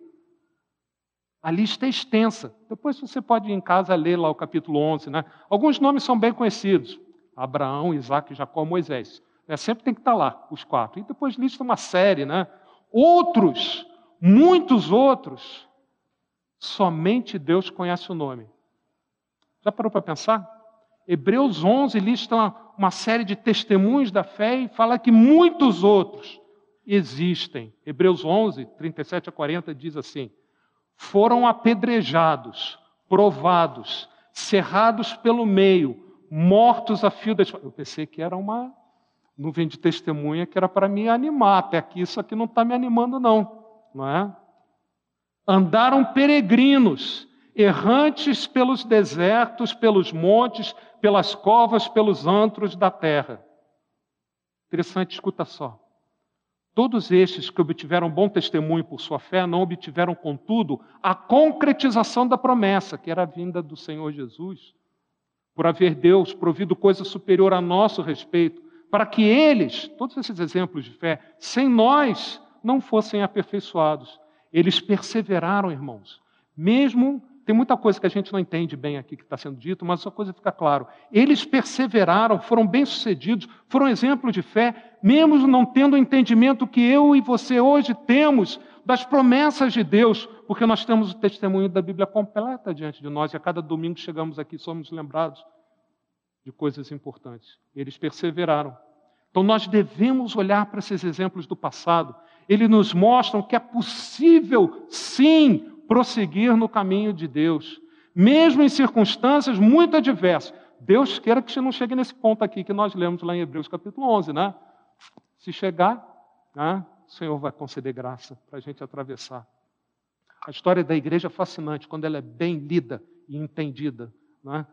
A lista é extensa. Depois você pode ir em casa ler lá o capítulo 11. Né? Alguns nomes são bem conhecidos: Abraão, Isaac, Jacó, Moisés. É, sempre tem que estar lá, os quatro. E depois lista uma série, né? Outros, muitos outros, somente Deus conhece o nome. Já parou para pensar? Hebreus 11 lista uma, uma série de testemunhos da fé e fala que muitos outros existem. Hebreus 11, 37 a 40 diz assim: foram apedrejados, provados, cerrados pelo meio, mortos a fio da espada. Eu pensei que era uma nuvem de testemunha que era para me animar. Até aqui isso aqui não está me animando, não. Não é? Andaram peregrinos, errantes pelos desertos, pelos montes, pelas covas, pelos antros da terra. Interessante, escuta só. Todos estes que obtiveram bom testemunho por sua fé não obtiveram, contudo, a concretização da promessa, que era a vinda do Senhor Jesus, por haver Deus provido coisa superior a nosso respeito, para que eles, todos esses exemplos de fé, sem nós, não fossem aperfeiçoados. Eles perseveraram, irmãos, mesmo tem muita coisa que a gente não entende bem aqui que está sendo dito, mas uma coisa fica claro. Eles perseveraram, foram bem-sucedidos, foram exemplos de fé, mesmo não tendo o entendimento que eu e você hoje temos das promessas de Deus, porque nós temos o testemunho da Bíblia completa diante de nós e a cada domingo chegamos aqui somos lembrados de coisas importantes. Eles perseveraram. Então nós devemos olhar para esses exemplos do passado. Eles nos mostram que é possível, sim, prosseguir no caminho de Deus, mesmo em circunstâncias muito adversas. Deus queira que não chegue nesse ponto aqui que nós lemos lá em Hebreus capítulo 11, né? Se chegar, né, o Senhor vai conceder graça para a gente atravessar. A história da igreja é fascinante quando ela é bem lida e entendida, né?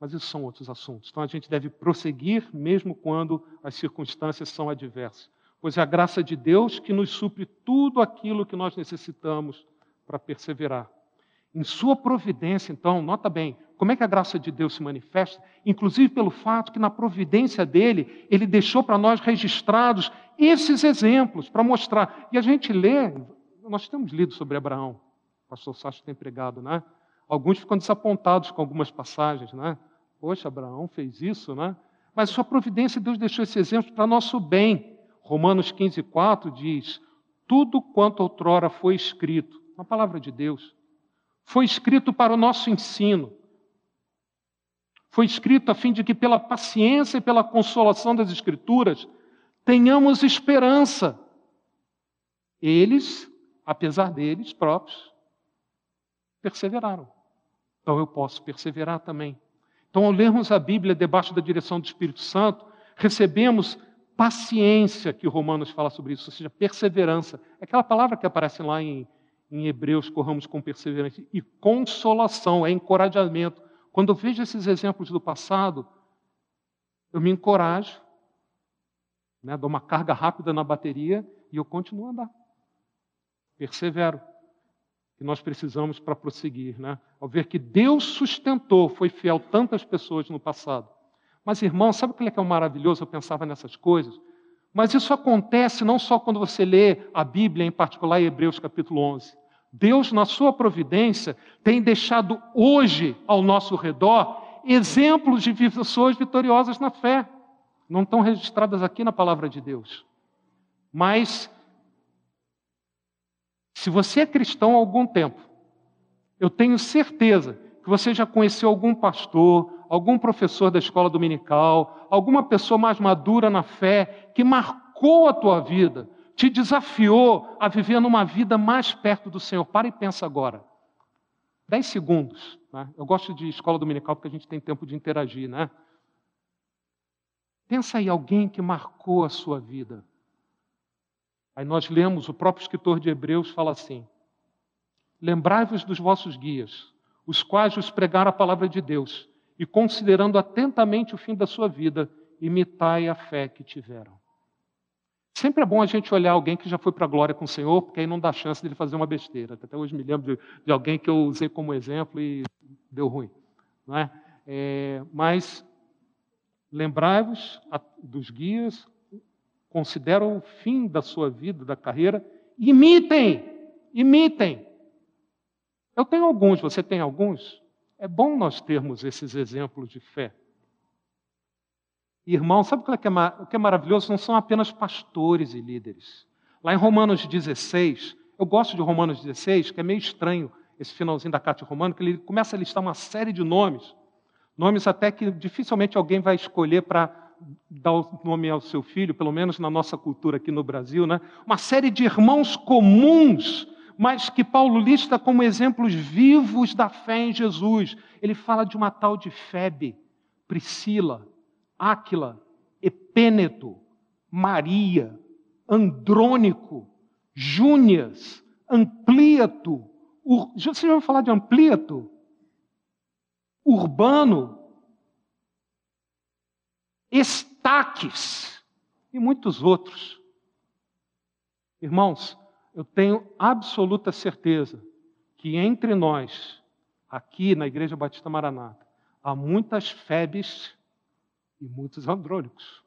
Mas isso são outros assuntos. Então a gente deve prosseguir mesmo quando as circunstâncias são adversas, pois é a graça de Deus que nos supre tudo aquilo que nós necessitamos para perseverar. Em sua providência, então, nota bem, como é que a graça de Deus se manifesta? Inclusive pelo fato que na providência dele, ele deixou para nós registrados esses exemplos para mostrar. E a gente lê, nós temos lido sobre Abraão, o pastor Sacho tem pregado, né? Alguns ficam desapontados com algumas passagens, né? Poxa, Abraão fez isso, né? Mas sua providência, Deus deixou esse exemplo para nosso bem. Romanos 15, 4 diz: Tudo quanto outrora foi escrito, na palavra de Deus, foi escrito para o nosso ensino. Foi escrito a fim de que, pela paciência e pela consolação das Escrituras, tenhamos esperança. Eles, apesar deles próprios, perseveraram. Então eu posso perseverar também. Então, ao lermos a Bíblia debaixo da direção do Espírito Santo, recebemos paciência, que Romanos fala sobre isso, ou seja, perseverança. É aquela palavra que aparece lá em em Hebreus, corramos com perseverança. E consolação, é encorajamento. Quando eu vejo esses exemplos do passado, eu me encorajo, né, dou uma carga rápida na bateria e eu continuo a andar. Persevero. Que nós precisamos para prosseguir. Né? Ao ver que Deus sustentou, foi fiel tantas pessoas no passado. Mas, irmão, sabe o que é, é maravilhoso? Eu pensava nessas coisas. Mas isso acontece não só quando você lê a Bíblia, em particular Hebreus capítulo 11. Deus, na sua providência, tem deixado hoje ao nosso redor exemplos de pessoas vitoriosas na fé. Não estão registradas aqui na palavra de Deus. Mas, se você é cristão há algum tempo, eu tenho certeza que você já conheceu algum pastor, algum professor da escola dominical, alguma pessoa mais madura na fé, que marcou a tua vida, te desafiou a viver numa vida mais perto do Senhor. Para e pensa agora. Dez segundos. Né? Eu gosto de escola dominical porque a gente tem tempo de interagir, né? Pensa aí alguém que marcou a sua vida. Aí nós lemos, o próprio escritor de Hebreus fala assim: Lembrai-vos dos vossos guias, os quais vos pregaram a palavra de Deus, e considerando atentamente o fim da sua vida, imitai a fé que tiveram. Sempre é bom a gente olhar alguém que já foi para a glória com o Senhor, porque aí não dá chance dele fazer uma besteira. Até hoje me lembro de, de alguém que eu usei como exemplo e deu ruim. Não é? é mas lembrai-vos dos guias, consideram o fim da sua vida, da carreira, imitem, imitem. Eu tenho alguns, você tem alguns? É bom nós termos esses exemplos de fé. Irmão, sabe o que, é, o que é maravilhoso? Não são apenas pastores e líderes. Lá em Romanos 16, eu gosto de Romanos 16, que é meio estranho esse finalzinho da carta de Romano, que ele começa a listar uma série de nomes, nomes até que dificilmente alguém vai escolher para dar o nome ao seu filho, pelo menos na nossa cultura aqui no Brasil, né? Uma série de irmãos comuns, mas que Paulo lista como exemplos vivos da fé em Jesus. Ele fala de uma tal de Febe, Priscila, Áquila, Epêneto, Maria, Andrônico, Júnias, Amplíato. Ur... Você já ouviu falar de Amplíato? Urbano, Estaques e muitos outros. Irmãos, eu tenho absoluta certeza que entre nós, aqui na Igreja Batista Maranata, há muitas febes e muitos andrônicos.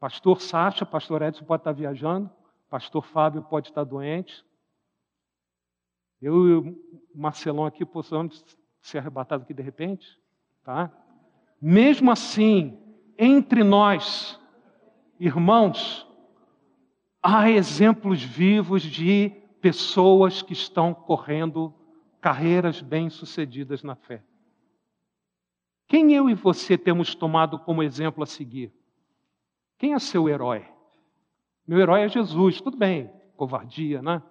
Pastor Sacha, pastor Edson pode estar viajando, pastor Fábio pode estar doente. Eu e o Marcelão aqui possamos ser arrebatados aqui de repente, tá? Mesmo assim, entre nós, irmãos, há exemplos vivos de pessoas que estão correndo carreiras bem-sucedidas na fé. Quem eu e você temos tomado como exemplo a seguir? Quem é seu herói? Meu herói é Jesus, tudo bem, covardia, né?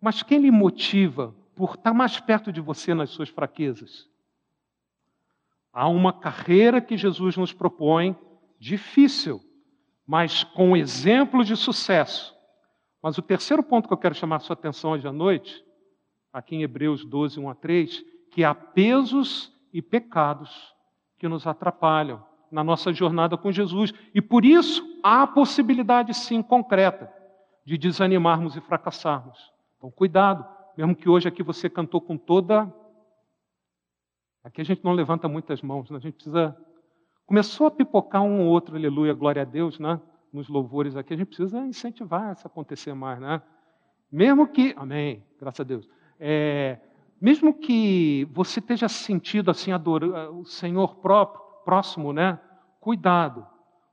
Mas quem lhe motiva por estar mais perto de você nas suas fraquezas? Há uma carreira que Jesus nos propõe, difícil, mas com exemplos de sucesso. Mas o terceiro ponto que eu quero chamar a sua atenção hoje à noite, aqui em Hebreus 12, 1 a 3, que há pesos e pecados que nos atrapalham na nossa jornada com Jesus. E por isso há a possibilidade, sim, concreta, de desanimarmos e fracassarmos. Então, cuidado, mesmo que hoje aqui você cantou com toda. Aqui a gente não levanta muitas mãos, né? a gente precisa. Começou a pipocar um ou outro, aleluia, glória a Deus, né? Nos louvores aqui, a gente precisa incentivar isso a acontecer mais, né? Mesmo que. Amém, graças a Deus. É, mesmo que você esteja sentido assim, adorando o Senhor próprio, próximo, né? Cuidado,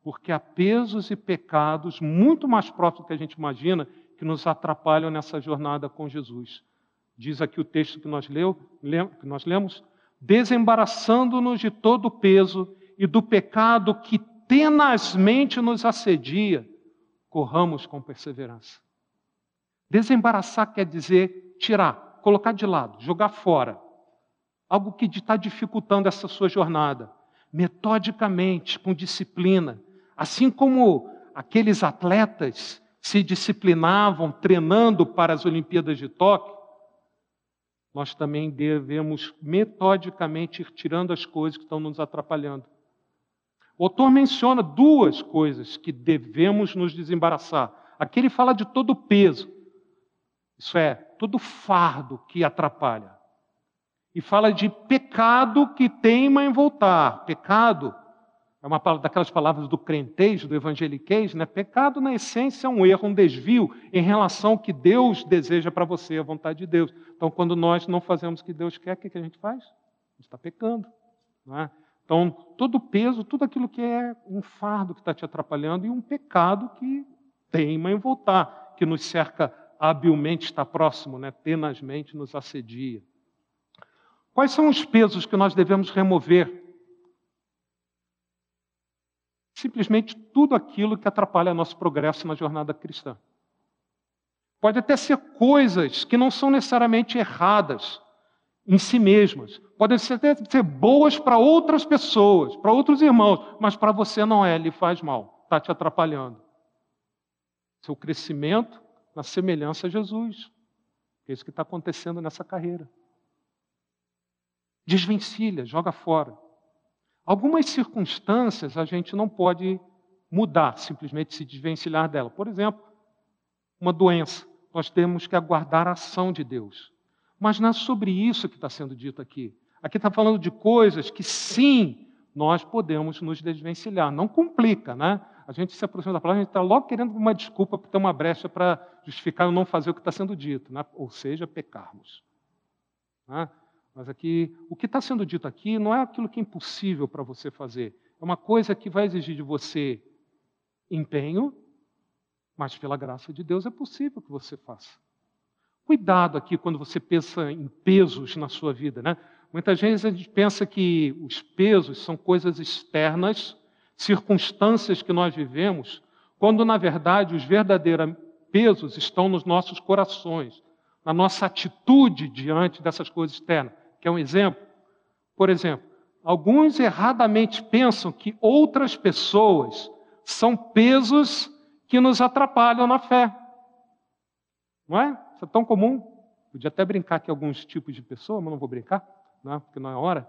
porque há pesos e pecados muito mais próximos do que a gente imagina que nos atrapalham nessa jornada com Jesus. Diz aqui o texto que nós, leu, que nós lemos: desembaraçando-nos de todo o peso e do pecado que tenazmente nos assedia, corramos com perseverança. Desembaraçar quer dizer tirar, colocar de lado, jogar fora. Algo que está dificultando essa sua jornada metodicamente, com disciplina. Assim como aqueles atletas se disciplinavam treinando para as Olimpíadas de Tóquio, nós também devemos metodicamente ir tirando as coisas que estão nos atrapalhando. O autor menciona duas coisas que devemos nos desembaraçar. Aqui ele fala de todo o peso, isso é, todo fardo que atrapalha e fala de pecado que teima em voltar. Pecado é uma daquelas palavras do crentez, do evangeliquez, né? Pecado, na essência, é um erro, um desvio em relação ao que Deus deseja para você, a vontade de Deus. Então, quando nós não fazemos o que Deus quer, o que a gente faz? A gente está pecando. É? Então, todo o peso, tudo aquilo que é um fardo que está te atrapalhando e um pecado que teima em voltar, que nos cerca habilmente, está próximo, né? tenazmente nos assedia. Quais são os pesos que nós devemos remover? Simplesmente tudo aquilo que atrapalha nosso progresso na jornada cristã. Pode até ser coisas que não são necessariamente erradas em si mesmas. Podem ser, até ser boas para outras pessoas, para outros irmãos, mas para você não é, lhe faz mal, está te atrapalhando. Seu crescimento na semelhança a Jesus. É isso que está acontecendo nessa carreira. Desvencilha, joga fora. Algumas circunstâncias a gente não pode mudar, simplesmente se desvencilhar dela. Por exemplo, uma doença. Nós temos que aguardar a ação de Deus. Mas não é sobre isso que está sendo dito aqui. Aqui está falando de coisas que sim, nós podemos nos desvencilhar. Não complica, né? A gente se aproxima da palavra, a gente está logo querendo uma desculpa para ter uma brecha para justificar ou não fazer o que está sendo dito, né? ou seja, pecarmos. Né? Mas aqui, o que está sendo dito aqui não é aquilo que é impossível para você fazer. É uma coisa que vai exigir de você empenho, mas pela graça de Deus é possível que você faça. Cuidado aqui quando você pensa em pesos na sua vida, né? Muitas vezes a gente pensa que os pesos são coisas externas, circunstâncias que nós vivemos, quando na verdade os verdadeiros pesos estão nos nossos corações, na nossa atitude diante dessas coisas externas. Quer um exemplo? Por exemplo, alguns erradamente pensam que outras pessoas são pesos que nos atrapalham na fé. Não é? Isso é tão comum. Podia até brincar que alguns tipos de pessoa, mas não vou brincar, né? porque não é hora.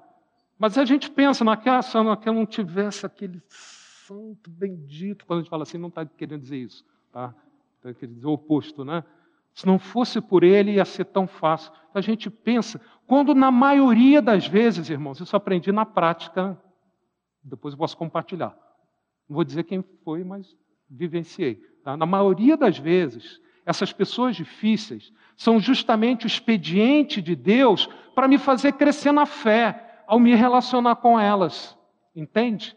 Mas a gente pensa, naquela, se eu não tivesse aquele santo bendito, quando a gente fala assim, não está querendo dizer isso, tá? Está querendo dizer o oposto, né? Se não fosse por ele, ia ser tão fácil. A gente pensa, quando na maioria das vezes, irmãos, isso aprendi na prática, depois eu posso compartilhar. Não vou dizer quem foi, mas vivenciei. Tá? Na maioria das vezes, essas pessoas difíceis são justamente o expediente de Deus para me fazer crescer na fé ao me relacionar com elas. Entende?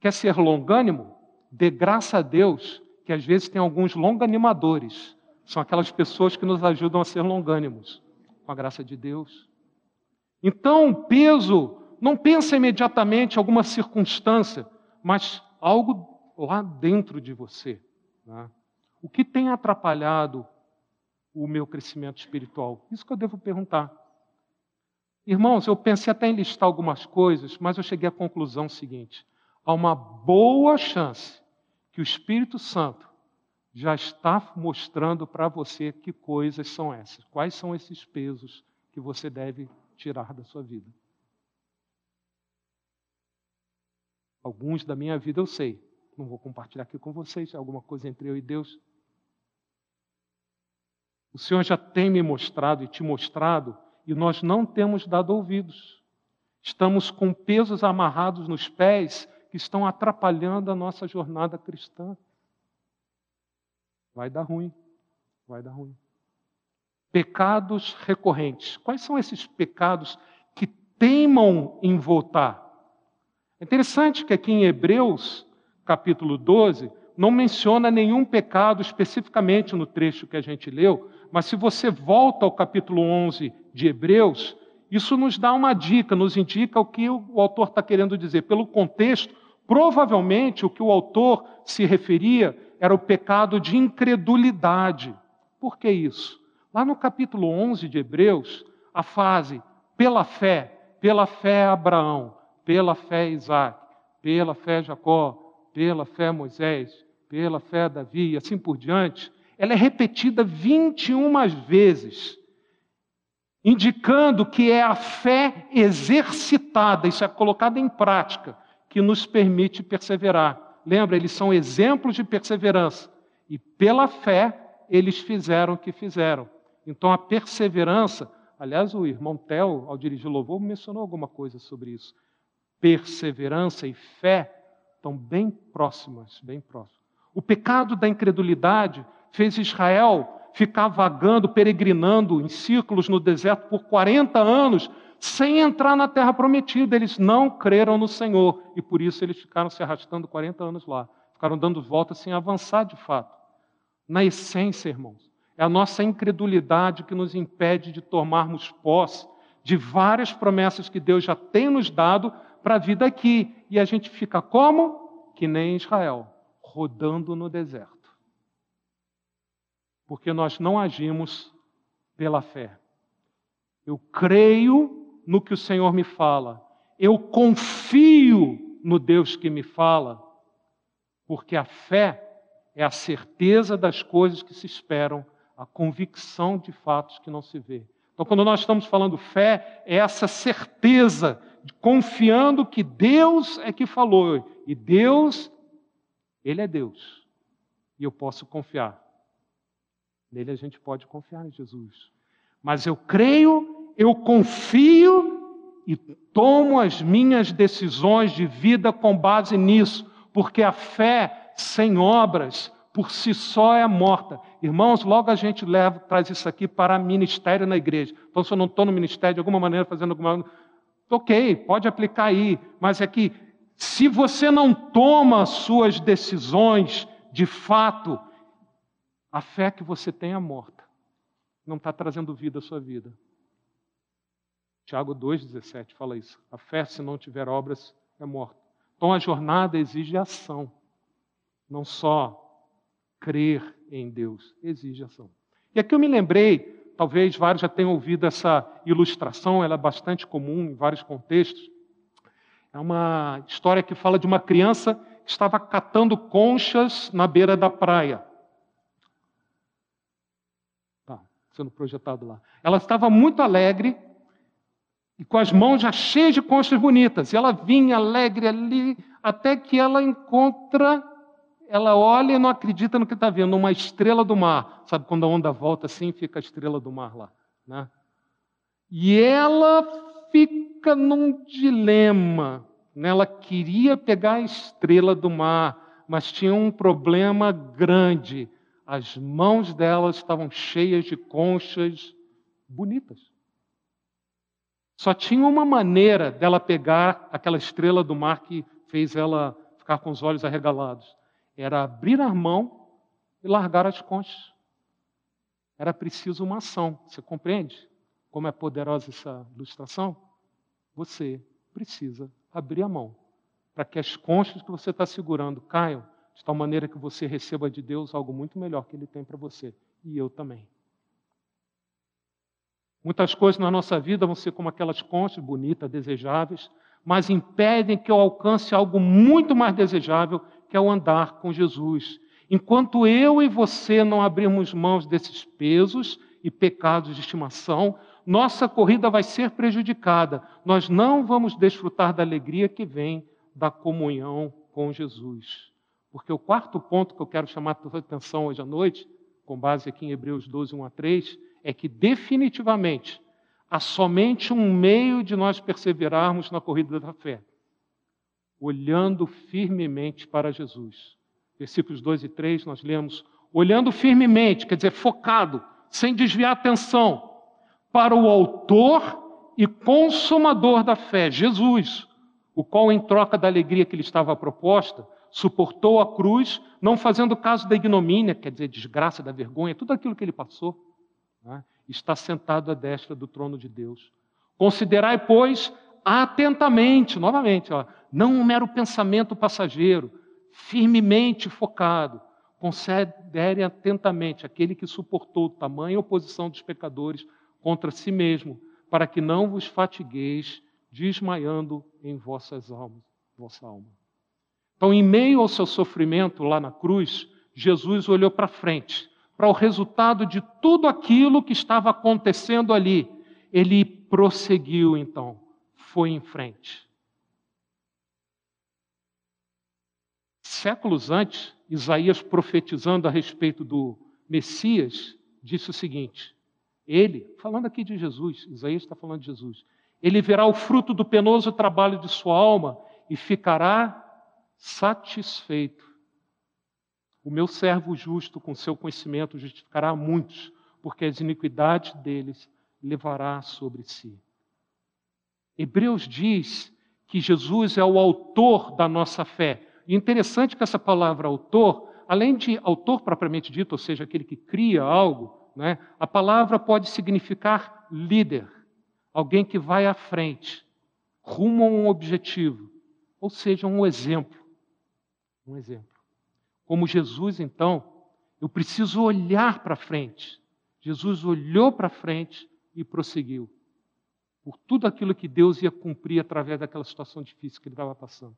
Quer ser longânimo? Dê graça a Deus que às vezes tem alguns longanimadores são aquelas pessoas que nos ajudam a ser longânimos, com a graça de Deus. Então, peso, não pensa imediatamente em alguma circunstância, mas algo lá dentro de você. Né? O que tem atrapalhado o meu crescimento espiritual? Isso que eu devo perguntar. Irmãos, eu pensei até em listar algumas coisas, mas eu cheguei à conclusão seguinte: há uma boa chance que o Espírito Santo já está mostrando para você que coisas são essas, quais são esses pesos que você deve tirar da sua vida. Alguns da minha vida eu sei, não vou compartilhar aqui com vocês, é alguma coisa entre eu e Deus. O Senhor já tem me mostrado e te mostrado, e nós não temos dado ouvidos. Estamos com pesos amarrados nos pés que estão atrapalhando a nossa jornada cristã. Vai dar ruim, vai dar ruim. Pecados recorrentes. Quais são esses pecados que teimam em voltar? É interessante que aqui em Hebreus, capítulo 12, não menciona nenhum pecado especificamente no trecho que a gente leu, mas se você volta ao capítulo 11 de Hebreus, isso nos dá uma dica, nos indica o que o autor está querendo dizer. Pelo contexto, provavelmente o que o autor se referia era o pecado de incredulidade. Por que isso? Lá no capítulo 11 de Hebreus, a fase pela fé, pela fé Abraão, pela fé Isaac, pela fé Jacó, pela fé Moisés, pela fé Davi e assim por diante, ela é repetida 21 vezes, indicando que é a fé exercitada, isso é colocado em prática, que nos permite perseverar. Lembra, eles são exemplos de perseverança. E pela fé, eles fizeram o que fizeram. Então a perseverança, aliás, o irmão Tel, ao dirigir o louvor, mencionou alguma coisa sobre isso. Perseverança e fé estão bem próximas, bem próximas. O pecado da incredulidade fez Israel ficar vagando, peregrinando em círculos no deserto por 40 anos, sem entrar na terra prometida. Eles não creram no Senhor e por isso eles ficaram se arrastando 40 anos lá. Ficaram dando voltas sem avançar de fato. Na essência, irmãos, é a nossa incredulidade que nos impede de tomarmos posse de várias promessas que Deus já tem nos dado para a vida aqui. E a gente fica como? Que nem Israel, rodando no deserto porque nós não agimos pela fé. Eu creio no que o Senhor me fala, eu confio no Deus que me fala, porque a fé é a certeza das coisas que se esperam, a convicção de fatos que não se vê. Então, quando nós estamos falando fé, é essa certeza, confiando que Deus é que falou, e Deus, Ele é Deus, e eu posso confiar. Nele a gente pode confiar em Jesus. Mas eu creio, eu confio e tomo as minhas decisões de vida com base nisso, porque a fé sem obras por si só é morta. Irmãos, logo a gente leva, traz isso aqui para ministério na igreja. Então, se eu não estou no ministério de alguma maneira fazendo alguma. Ok, pode aplicar aí, mas é que se você não toma suas decisões de fato a fé que você tem é morta. Não está trazendo vida à sua vida. Tiago 2,17 fala isso. A fé, se não tiver obras, é morta. Então a jornada exige ação. Não só crer em Deus, exige ação. E aqui eu me lembrei, talvez vários já tenham ouvido essa ilustração, ela é bastante comum em vários contextos. É uma história que fala de uma criança que estava catando conchas na beira da praia. sendo projetado lá. Ela estava muito alegre e com as mãos já cheias de conchas bonitas. E ela vinha alegre ali, até que ela encontra, ela olha e não acredita no que está vendo, uma estrela do mar. Sabe quando a onda volta assim, fica a estrela do mar lá. Né? E ela fica num dilema. Né? Ela queria pegar a estrela do mar, mas tinha um problema grande as mãos dela estavam cheias de conchas bonitas. Só tinha uma maneira dela pegar aquela estrela do mar que fez ela ficar com os olhos arregalados. Era abrir a mão e largar as conchas. Era preciso uma ação. Você compreende como é poderosa essa ilustração? Você precisa abrir a mão para que as conchas que você está segurando caiam de tal maneira que você receba de Deus algo muito melhor que Ele tem para você. E eu também. Muitas coisas na nossa vida vão ser como aquelas conchas bonitas, desejáveis, mas impedem que eu alcance algo muito mais desejável, que é o andar com Jesus. Enquanto eu e você não abrirmos mãos desses pesos e pecados de estimação, nossa corrida vai ser prejudicada. Nós não vamos desfrutar da alegria que vem da comunhão com Jesus. Porque o quarto ponto que eu quero chamar a sua atenção hoje à noite, com base aqui em Hebreus 12, 1 a 3, é que definitivamente há somente um meio de nós perseverarmos na corrida da fé: olhando firmemente para Jesus. Versículos 2 e 3 nós lemos: olhando firmemente, quer dizer, focado, sem desviar a atenção, para o Autor e Consumador da fé, Jesus, o qual, em troca da alegria que lhe estava proposta, suportou a cruz, não fazendo caso da ignomínia, quer dizer, desgraça, da vergonha, tudo aquilo que ele passou né, está sentado à destra do trono de Deus. Considerai, pois, atentamente, novamente, ó, não um mero pensamento passageiro, firmemente focado. Considere atentamente aquele que suportou tamanha oposição dos pecadores contra si mesmo, para que não vos fatigueis desmaiando em vossas almas, vossa alma. Então, em meio ao seu sofrimento lá na cruz, Jesus olhou para frente para o resultado de tudo aquilo que estava acontecendo ali. Ele prosseguiu, então, foi em frente. Séculos antes, Isaías profetizando a respeito do Messias, disse o seguinte: ele, falando aqui de Jesus, Isaías está falando de Jesus, ele verá o fruto do penoso trabalho de sua alma e ficará satisfeito. O meu servo justo, com seu conhecimento, justificará muitos, porque as iniquidades deles levará sobre si. Hebreus diz que Jesus é o autor da nossa fé. E interessante que essa palavra autor, além de autor propriamente dito, ou seja, aquele que cria algo, né, a palavra pode significar líder, alguém que vai à frente, rumo a um objetivo, ou seja, um exemplo. Um exemplo. Como Jesus, então, eu preciso olhar para frente. Jesus olhou para frente e prosseguiu. Por tudo aquilo que Deus ia cumprir através daquela situação difícil que ele estava passando.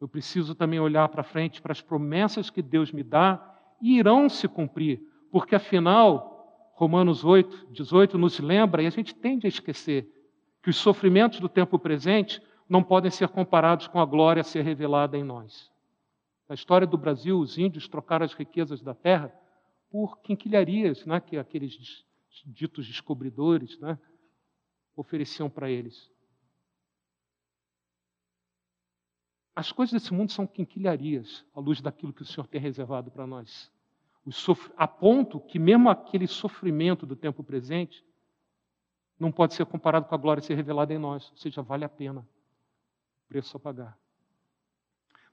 Eu preciso também olhar para frente para as promessas que Deus me dá e irão se cumprir, porque afinal, Romanos 8, 18 nos lembra, e a gente tende a esquecer, que os sofrimentos do tempo presente não podem ser comparados com a glória a ser revelada em nós. Na história do Brasil, os índios trocaram as riquezas da terra por quinquilharias, né, que aqueles ditos descobridores né, ofereciam para eles. As coisas desse mundo são quinquilharias à luz daquilo que o Senhor tem reservado para nós. A ponto que, mesmo aquele sofrimento do tempo presente, não pode ser comparado com a glória ser revelada em nós, ou seja, vale a pena o preço a pagar.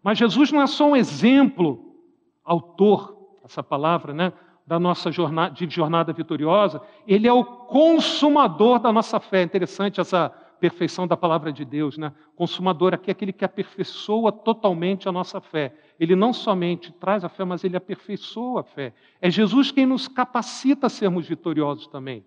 Mas Jesus não é só um exemplo, autor, essa palavra, né, da nossa jornada, de jornada vitoriosa, ele é o consumador da nossa fé. É interessante essa perfeição da palavra de Deus, né? Consumador aqui é aquele que aperfeiçoa totalmente a nossa fé. Ele não somente traz a fé, mas ele aperfeiçoa a fé. É Jesus quem nos capacita a sermos vitoriosos também.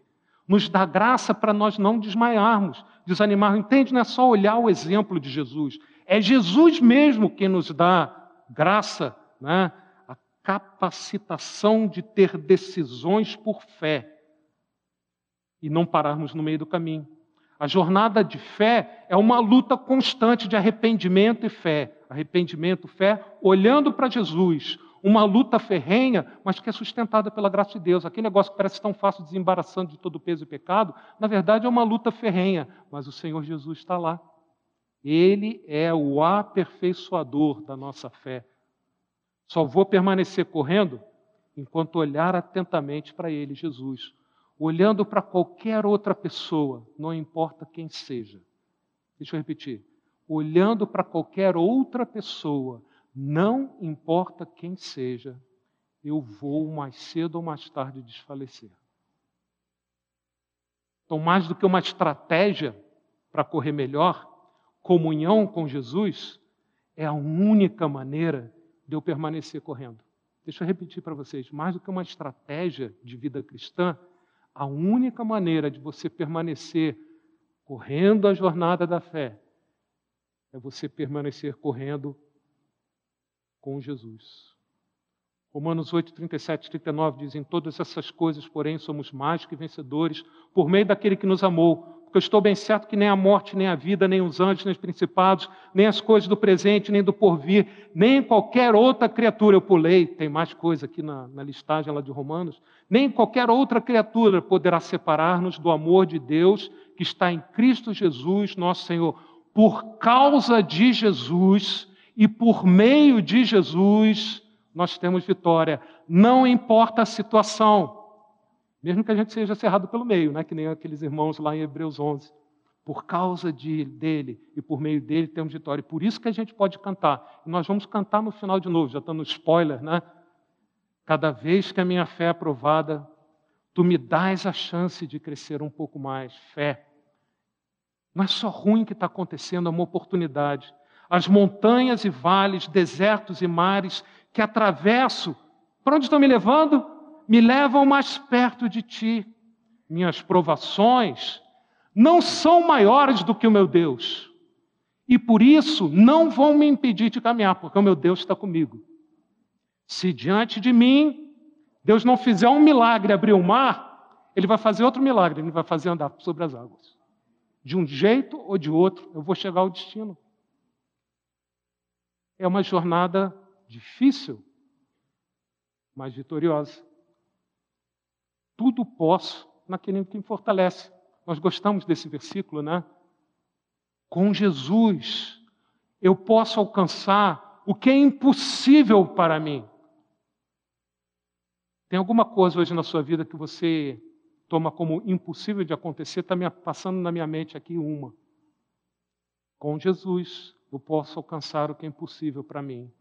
Nos dá graça para nós não desmaiarmos, desanimarmos. Entende? Não é só olhar o exemplo de Jesus, é Jesus mesmo quem nos dá graça, né? a capacitação de ter decisões por fé e não pararmos no meio do caminho. A jornada de fé é uma luta constante de arrependimento e fé. Arrependimento, fé, olhando para Jesus. Uma luta ferrenha, mas que é sustentada pela graça de Deus. Aquele negócio que parece tão fácil, desembaraçando de todo peso e pecado, na verdade é uma luta ferrenha, mas o Senhor Jesus está lá ele é o aperfeiçoador da nossa fé. Só vou permanecer correndo enquanto olhar atentamente para Ele, Jesus. Olhando para qualquer outra pessoa, não importa quem seja. Deixa eu repetir. Olhando para qualquer outra pessoa, não importa quem seja, eu vou mais cedo ou mais tarde desfalecer. Então, mais do que uma estratégia para correr melhor, comunhão com Jesus é a única maneira de eu permanecer correndo. Deixa eu repetir para vocês: mais do que uma estratégia de vida cristã, A única maneira de você permanecer correndo a jornada da fé é você permanecer correndo com Jesus. Romanos 8, 37 39 dizem: Todas essas coisas, porém, somos mais que vencedores por meio daquele que nos amou. Porque eu estou bem certo que nem a morte, nem a vida, nem os anjos, nem os principados, nem as coisas do presente, nem do porvir, nem qualquer outra criatura, eu pulei, tem mais coisa aqui na, na listagem lá de Romanos, nem qualquer outra criatura poderá separar-nos do amor de Deus que está em Cristo Jesus, nosso Senhor. Por causa de Jesus e por meio de Jesus, nós temos vitória. Não importa a situação, mesmo que a gente seja cerrado pelo meio, né? que nem aqueles irmãos lá em Hebreus 11. Por causa de, dele e por meio dele temos vitória. Por isso que a gente pode cantar. E nós vamos cantar no final de novo, já está no spoiler, né? Cada vez que a minha fé é aprovada, tu me dás a chance de crescer um pouco mais. Fé. Não é só ruim que está acontecendo, é uma oportunidade. As montanhas e vales, desertos e mares que atravesso, para onde estão me levando? Me levam mais perto de ti. Minhas provações não são maiores do que o meu Deus. E por isso não vão me impedir de caminhar, porque o meu Deus está comigo. Se diante de mim Deus não fizer um milagre abrir o mar, ele vai fazer outro milagre, ele vai fazer andar sobre as águas. De um jeito ou de outro, eu vou chegar ao destino. É uma jornada difícil, mas vitoriosa. Tudo posso naquele que me fortalece. Nós gostamos desse versículo, né? Com Jesus, eu posso alcançar o que é impossível para mim. Tem alguma coisa hoje na sua vida que você toma como impossível de acontecer? Está passando na minha mente aqui uma. Com Jesus, eu posso alcançar o que é impossível para mim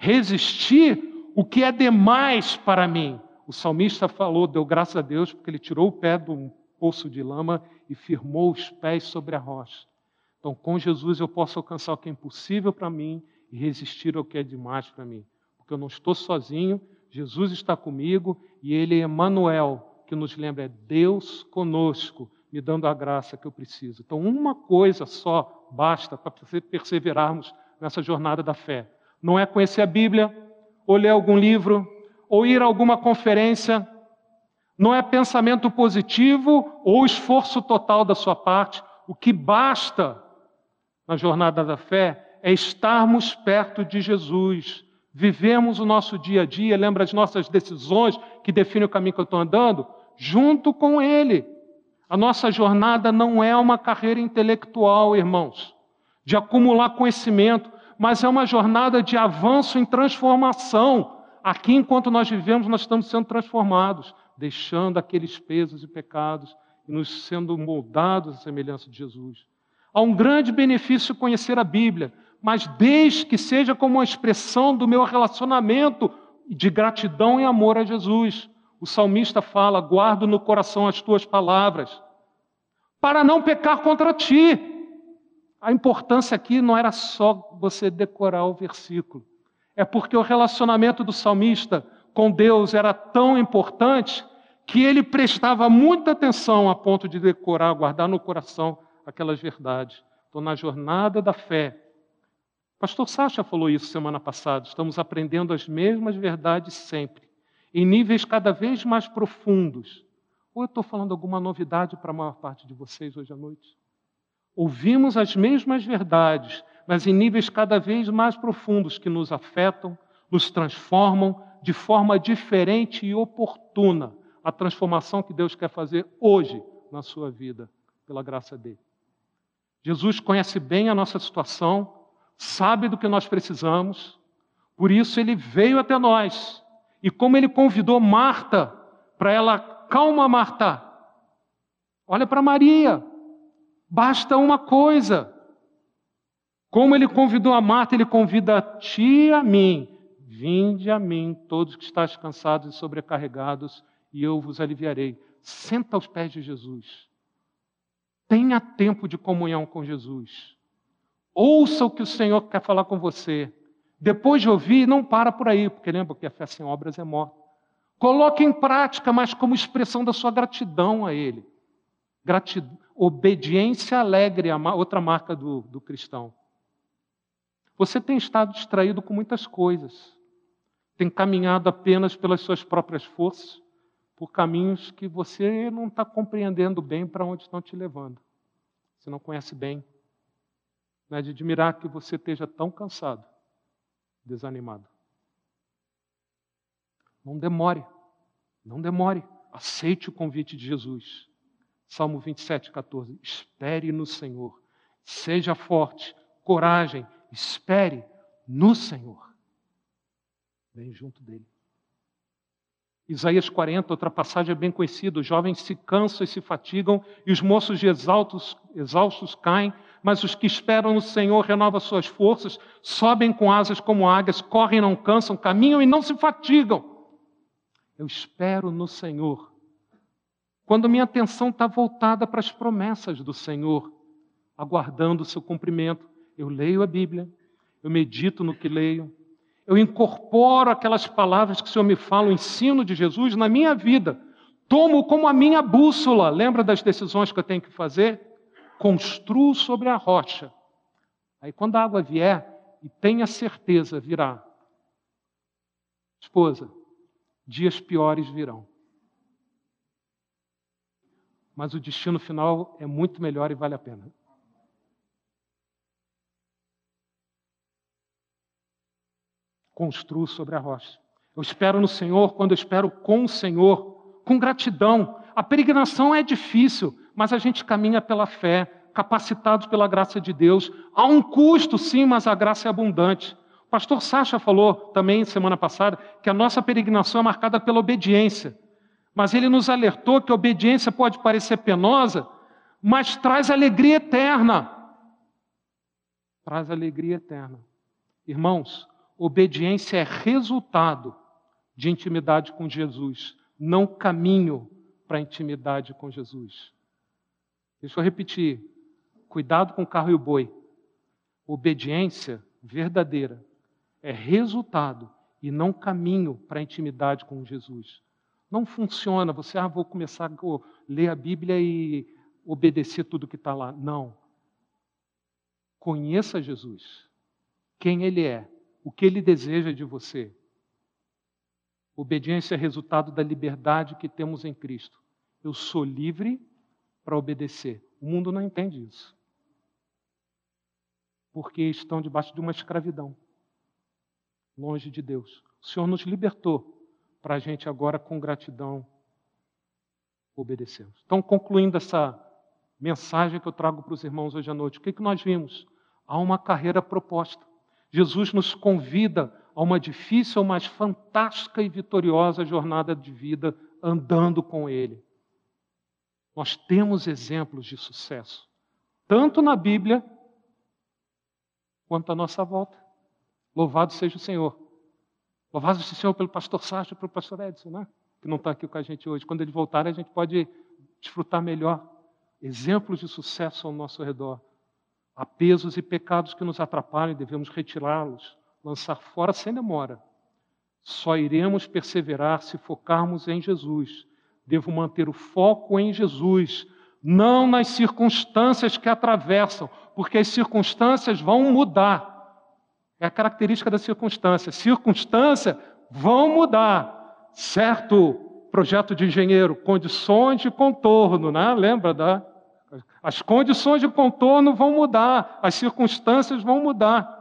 resistir o que é demais para mim. O salmista falou, deu graças a Deus, porque ele tirou o pé de um poço de lama e firmou os pés sobre a rocha. Então, com Jesus eu posso alcançar o que é impossível para mim e resistir ao que é demais para mim. Porque eu não estou sozinho, Jesus está comigo e Ele é Emmanuel, que nos lembra, é Deus conosco, me dando a graça que eu preciso. Então, uma coisa só basta para perseverarmos nessa jornada da fé não é conhecer a Bíblia, ou ler algum livro, ou ir a alguma conferência. Não é pensamento positivo ou esforço total da sua parte. O que basta na jornada da fé é estarmos perto de Jesus. Vivemos o nosso dia a dia, lembra as nossas decisões que definem o caminho que eu estou andando? Junto com Ele. A nossa jornada não é uma carreira intelectual, irmãos, de acumular conhecimento, mas é uma jornada de avanço em transformação. Aqui, enquanto nós vivemos, nós estamos sendo transformados, deixando aqueles pesos e pecados e nos sendo moldados à semelhança de Jesus. Há um grande benefício conhecer a Bíblia, mas desde que seja como uma expressão do meu relacionamento de gratidão e amor a Jesus. O salmista fala: guardo no coração as tuas palavras, para não pecar contra ti. A importância aqui não era só você decorar o versículo, é porque o relacionamento do salmista com Deus era tão importante que ele prestava muita atenção a ponto de decorar, guardar no coração aquelas verdades. Estou na jornada da fé. Pastor Sacha falou isso semana passada. Estamos aprendendo as mesmas verdades sempre, em níveis cada vez mais profundos. Ou eu estou falando alguma novidade para a maior parte de vocês hoje à noite? Ouvimos as mesmas verdades, mas em níveis cada vez mais profundos que nos afetam, nos transformam de forma diferente e oportuna. A transformação que Deus quer fazer hoje na sua vida, pela graça dele. Jesus conhece bem a nossa situação, sabe do que nós precisamos, por isso ele veio até nós. E como ele convidou Marta para ela, calma, Marta, olha para Maria, Basta uma coisa. Como ele convidou a Marta, ele convida a ti e a mim. Vinde a mim, todos que estáis cansados e sobrecarregados, e eu vos aliviarei. Senta aos pés de Jesus. Tenha tempo de comunhão com Jesus. Ouça o que o Senhor quer falar com você. Depois de ouvir, não para por aí, porque lembra que a fé sem obras é morta. Coloque em prática, mas como expressão da sua gratidão a Ele. Gratidão, obediência alegre, a outra marca do, do cristão. Você tem estado distraído com muitas coisas, tem caminhado apenas pelas suas próprias forças, por caminhos que você não está compreendendo bem para onde estão te levando. Você não conhece bem. Não é de admirar que você esteja tão cansado, desanimado. Não demore, não demore. Aceite o convite de Jesus. Salmo 27, 14. Espere no Senhor. Seja forte, coragem, espere no Senhor. Vem junto dele. Isaías 40, outra passagem é bem conhecida: os jovens se cansam e se fatigam, e os moços de exaltos, exaustos caem, mas os que esperam no Senhor renovam suas forças, sobem com asas como águias, correm e não cansam, caminham e não se fatigam. Eu espero no Senhor. Quando minha atenção está voltada para as promessas do Senhor, aguardando o seu cumprimento, eu leio a Bíblia, eu medito no que leio, eu incorporo aquelas palavras que o Senhor me fala, o ensino de Jesus na minha vida, tomo como a minha bússola, lembra das decisões que eu tenho que fazer? Construo sobre a rocha. Aí quando a água vier, e tenha certeza, virá. Esposa, dias piores virão. Mas o destino final é muito melhor e vale a pena. Construo sobre a rocha. Eu espero no Senhor quando eu espero com o Senhor, com gratidão. A peregrinação é difícil, mas a gente caminha pela fé, capacitados pela graça de Deus. Há um custo, sim, mas a graça é abundante. O pastor Sacha falou também semana passada que a nossa peregrinação é marcada pela obediência. Mas ele nos alertou que a obediência pode parecer penosa, mas traz alegria eterna. Traz alegria eterna. Irmãos, obediência é resultado de intimidade com Jesus, não caminho para intimidade com Jesus. Deixa eu repetir. Cuidado com o carro e o boi. Obediência verdadeira é resultado e não caminho para a intimidade com Jesus. Não funciona você, ah, vou começar a ler a Bíblia e obedecer tudo que está lá. Não. Conheça Jesus, quem Ele é, o que Ele deseja de você. Obediência é resultado da liberdade que temos em Cristo. Eu sou livre para obedecer. O mundo não entende isso. Porque estão debaixo de uma escravidão longe de Deus. O Senhor nos libertou para a gente agora, com gratidão, obedecermos. Então, concluindo essa mensagem que eu trago para os irmãos hoje à noite, o que, que nós vimos? Há uma carreira proposta. Jesus nos convida a uma difícil, mas fantástica e vitoriosa jornada de vida andando com Ele. Nós temos exemplos de sucesso, tanto na Bíblia quanto à nossa volta. Louvado seja o Senhor. Louvado seja o Senhor pelo pastor Sérgio e pelo pastor Edson, né? que não está aqui com a gente hoje. Quando ele voltar, a gente pode desfrutar melhor. Exemplos de sucesso ao nosso redor. Há pesos e pecados que nos atrapalham e devemos retirá-los, lançar fora sem demora. Só iremos perseverar se focarmos em Jesus. Devo manter o foco em Jesus, não nas circunstâncias que atravessam, porque as circunstâncias vão mudar. É a característica da circunstância. Circunstância vão mudar. Certo projeto de engenheiro, condições de contorno, né? Lembra da? As condições de contorno vão mudar, as circunstâncias vão mudar.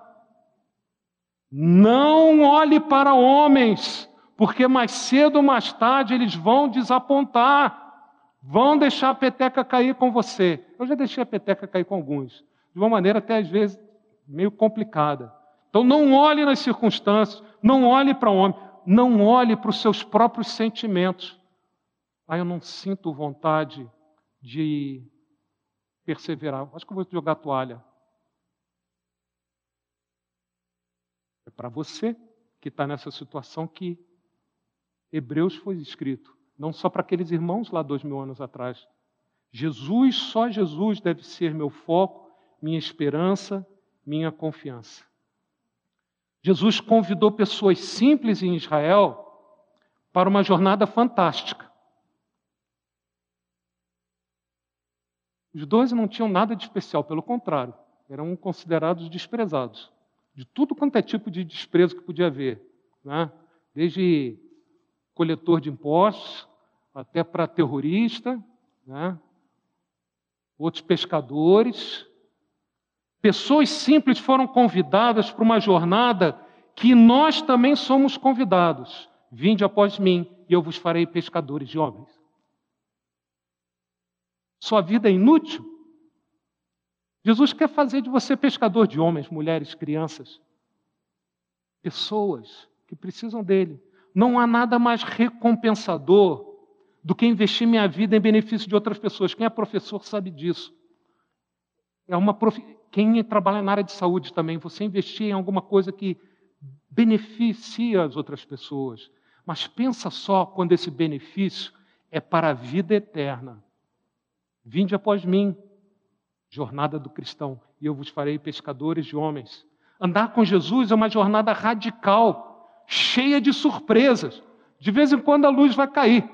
Não olhe para homens, porque mais cedo ou mais tarde eles vão desapontar, vão deixar a peteca cair com você. Eu já deixei a peteca cair com alguns, de uma maneira até às vezes meio complicada. Então não olhe nas circunstâncias, não olhe para o homem, não olhe para os seus próprios sentimentos. Ah, eu não sinto vontade de perseverar. Acho que eu vou jogar toalha. É para você que está nessa situação que Hebreus foi escrito, não só para aqueles irmãos lá dois mil anos atrás. Jesus, só Jesus deve ser meu foco, minha esperança, minha confiança. Jesus convidou pessoas simples em Israel para uma jornada fantástica. Os doze não tinham nada de especial, pelo contrário, eram considerados desprezados. De tudo quanto é tipo de desprezo que podia haver. Né? Desde coletor de impostos, até para terrorista, né? outros pescadores. Pessoas simples foram convidadas para uma jornada que nós também somos convidados. Vinde após mim, e eu vos farei pescadores de homens. Sua vida é inútil? Jesus quer fazer de você pescador de homens, mulheres, crianças, pessoas que precisam dele. Não há nada mais recompensador do que investir minha vida em benefício de outras pessoas. Quem é professor sabe disso. É uma prof... Quem trabalha na área de saúde também, você investir em alguma coisa que beneficia as outras pessoas. Mas pensa só quando esse benefício é para a vida eterna. Vinde após mim, jornada do cristão, e eu vos farei pescadores de homens. Andar com Jesus é uma jornada radical, cheia de surpresas. De vez em quando a luz vai cair.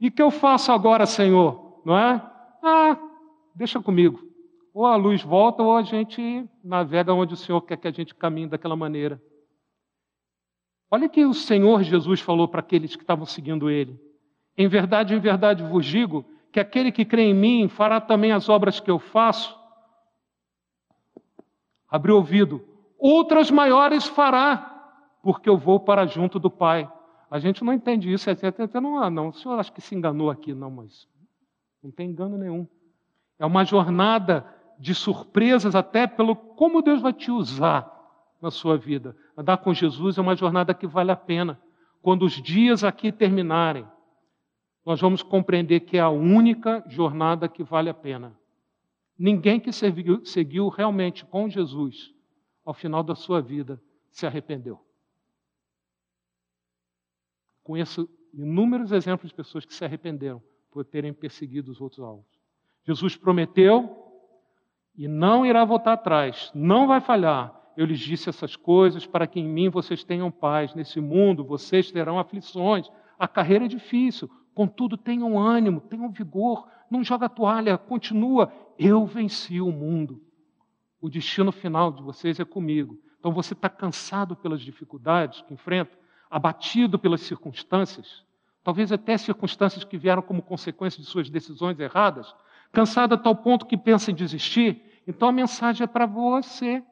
E que eu faço agora, Senhor? Não é? Ah, deixa comigo. Ou a luz volta, ou a gente navega onde o Senhor quer que a gente caminhe daquela maneira. Olha que o Senhor Jesus falou para aqueles que estavam seguindo ele. Em verdade, em verdade vos digo que aquele que crê em mim fará também as obras que eu faço. Abriu ouvido. Outras maiores fará, porque eu vou para junto do Pai. A gente não entende isso. Até não, ah, não, o senhor acha que se enganou aqui, não, mas não tem engano nenhum. É uma jornada de surpresas, até pelo como Deus vai te usar na sua vida. Andar com Jesus é uma jornada que vale a pena. Quando os dias aqui terminarem, nós vamos compreender que é a única jornada que vale a pena. Ninguém que seguiu, seguiu realmente com Jesus ao final da sua vida se arrependeu. Conheço inúmeros exemplos de pessoas que se arrependeram por terem perseguido os outros alvos. Jesus prometeu e não irá voltar atrás, não vai falhar. Eu lhes disse essas coisas para que em mim vocês tenham paz. Nesse mundo vocês terão aflições. A carreira é difícil, Contudo, tenham ânimo, tenham vigor, não joga a toalha, continua. Eu venci o mundo. O destino final de vocês é comigo. Então você está cansado pelas dificuldades que enfrenta, abatido pelas circunstâncias, talvez até circunstâncias que vieram como consequência de suas decisões erradas, cansado a tal ponto que pensa em desistir. Então a mensagem é para você,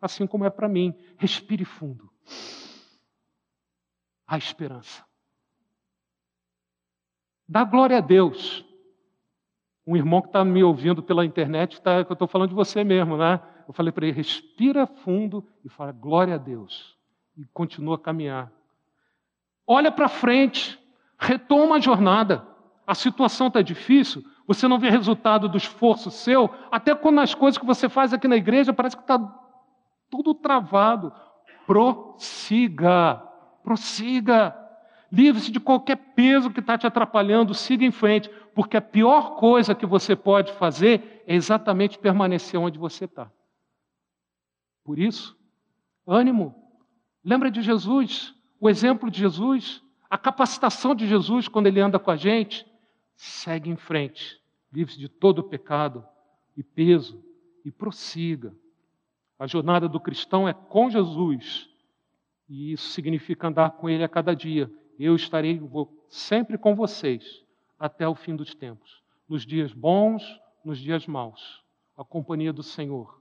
assim como é para mim. Respire fundo. Há esperança. Dá glória a Deus. Um irmão que está me ouvindo pela internet, tá, eu estou falando de você mesmo, né? Eu falei para ele: respira fundo e fala glória a Deus. E continua a caminhar. Olha para frente, retoma a jornada. A situação está difícil, você não vê resultado do esforço seu, até quando as coisas que você faz aqui na igreja parece que está tudo travado. Prossiga, prossiga. Livre-se de qualquer peso que está te atrapalhando, siga em frente, porque a pior coisa que você pode fazer é exatamente permanecer onde você está. Por isso, ânimo. Lembra de Jesus, o exemplo de Jesus, a capacitação de Jesus quando ele anda com a gente. Segue em frente, livre-se de todo o pecado e peso e prossiga. A jornada do cristão é com Jesus, e isso significa andar com Ele a cada dia eu estarei sempre com vocês até o fim dos tempos, nos dias bons, nos dias maus, a companhia do Senhor.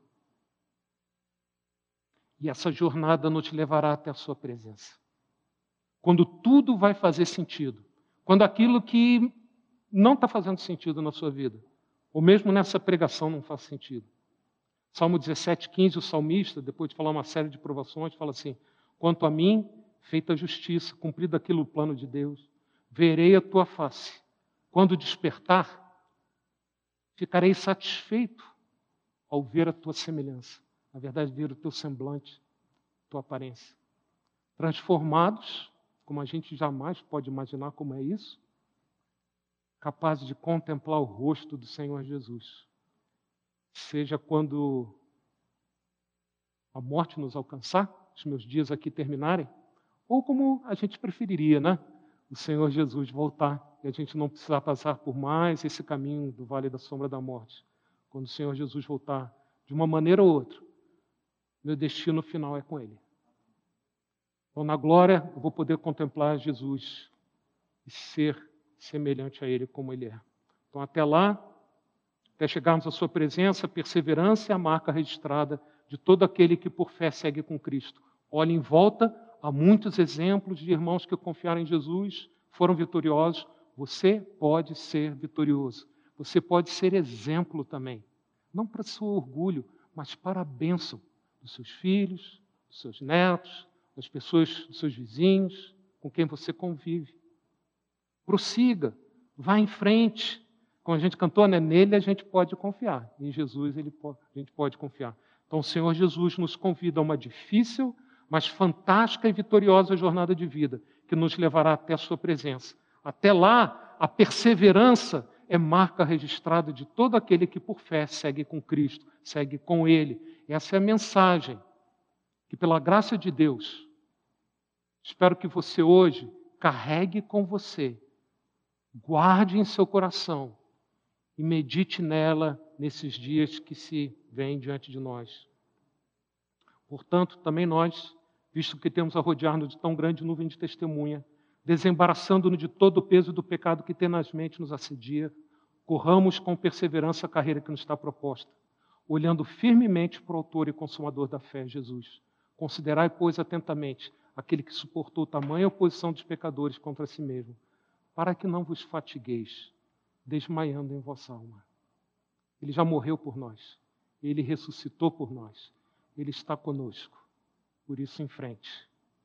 E essa jornada não te levará até a sua presença. Quando tudo vai fazer sentido, quando aquilo que não está fazendo sentido na sua vida, ou mesmo nessa pregação não faz sentido. Salmo 17, 15, o salmista, depois de falar uma série de provações, fala assim: Quanto a mim, feita a justiça, cumprido aquilo o plano de Deus, verei a tua face. Quando despertar, ficarei satisfeito ao ver a tua semelhança. Na verdade, ver o teu semblante, tua aparência. Transformados, como a gente jamais pode imaginar como é isso, capazes de contemplar o rosto do Senhor Jesus. Seja quando a morte nos alcançar, os meus dias aqui terminarem, ou como a gente preferiria, né? o Senhor Jesus voltar e a gente não precisar passar por mais esse caminho do vale da sombra da morte. Quando o Senhor Jesus voltar, de uma maneira ou outra, meu destino final é com Ele. Então, na glória, eu vou poder contemplar Jesus e ser semelhante a Ele como Ele é. Então, até lá, até chegarmos à Sua presença, perseverança é a marca registrada de todo aquele que por fé segue com Cristo. Olhe em volta, há muitos exemplos de irmãos que confiaram em Jesus, foram vitoriosos. Você pode ser vitorioso. Você pode ser exemplo também. Não para seu orgulho, mas para a bênção dos seus filhos, dos seus netos, das pessoas, dos seus vizinhos, com quem você convive. Prossiga, vá em frente. Como a gente cantou, né? nele a gente pode confiar. Em Jesus ele pode, a gente pode confiar. Então o Senhor Jesus nos convida a uma difícil, mas fantástica e vitoriosa jornada de vida, que nos levará até a sua presença. Até lá, a perseverança é marca registrada de todo aquele que por fé segue com Cristo, segue com Ele. Essa é a mensagem que, pela graça de Deus, espero que você hoje carregue com você, guarde em seu coração e medite nela nesses dias que se vêm diante de nós. Portanto, também nós, visto que temos a rodear-nos de tão grande nuvem de testemunha, desembaraçando-nos de todo o peso do pecado que tenazmente nos assedia, corramos com perseverança a carreira que nos está proposta, olhando firmemente para o autor e consumador da fé, Jesus. Considerai, pois, atentamente aquele que suportou tamanha oposição dos pecadores contra si mesmo, para que não vos fatigueis, desmaiando em vossa alma. Ele já morreu por nós, ele ressuscitou por nós, ele está conosco. Por isso, em frente.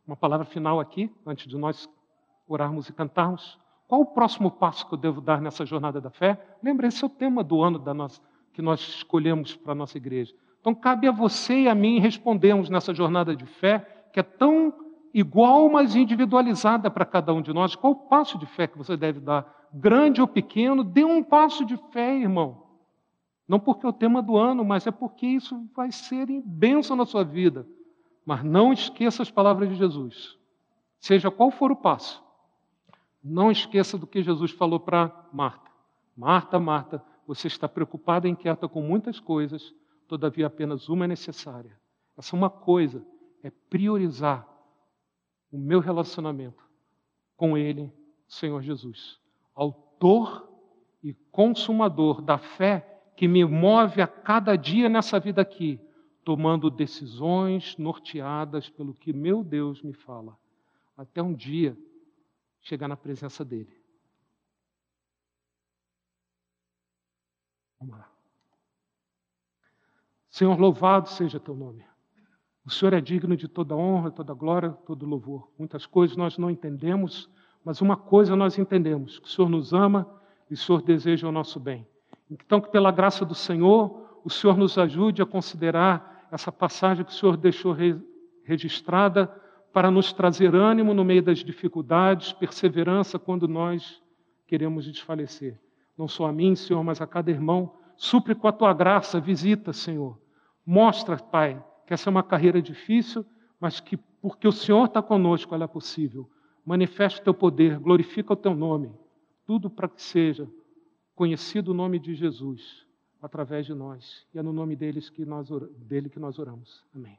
Uma palavra final aqui, antes de nós orarmos e cantarmos. Qual o próximo passo que eu devo dar nessa jornada da fé? Lembre, esse é o tema do ano nossa, que nós escolhemos para a nossa igreja. Então, cabe a você e a mim respondermos nessa jornada de fé, que é tão igual, mas individualizada para cada um de nós. Qual o passo de fé que você deve dar? Grande ou pequeno, dê um passo de fé, irmão. Não porque é o tema do ano, mas é porque isso vai ser bênção na sua vida. Mas não esqueça as palavras de Jesus. Seja qual for o passo, não esqueça do que Jesus falou para Marta. Marta, Marta, você está preocupada e inquieta com muitas coisas, todavia apenas uma é necessária. Essa uma coisa é priorizar o meu relacionamento com Ele, Senhor Jesus, autor e consumador da fé que me move a cada dia nessa vida aqui, tomando decisões norteadas pelo que meu Deus me fala, até um dia chegar na presença dele. Vamos lá. Senhor, louvado seja teu nome. O Senhor é digno de toda honra, toda glória, todo louvor. Muitas coisas nós não entendemos, mas uma coisa nós entendemos: que o Senhor nos ama e o Senhor deseja o nosso bem. Então, que pela graça do Senhor, o Senhor nos ajude a considerar essa passagem que o Senhor deixou registrada para nos trazer ânimo no meio das dificuldades, perseverança quando nós queremos desfalecer. Não só a mim, Senhor, mas a cada irmão. Supre com a tua graça, visita, Senhor. Mostra, Pai, que essa é uma carreira difícil, mas que porque o Senhor está conosco, ela é possível. Manifesta o teu poder, glorifica o teu nome. Tudo para que seja conhecido o nome de Jesus através de nós. E é no nome deles que nós, dele que nós oramos. Amém.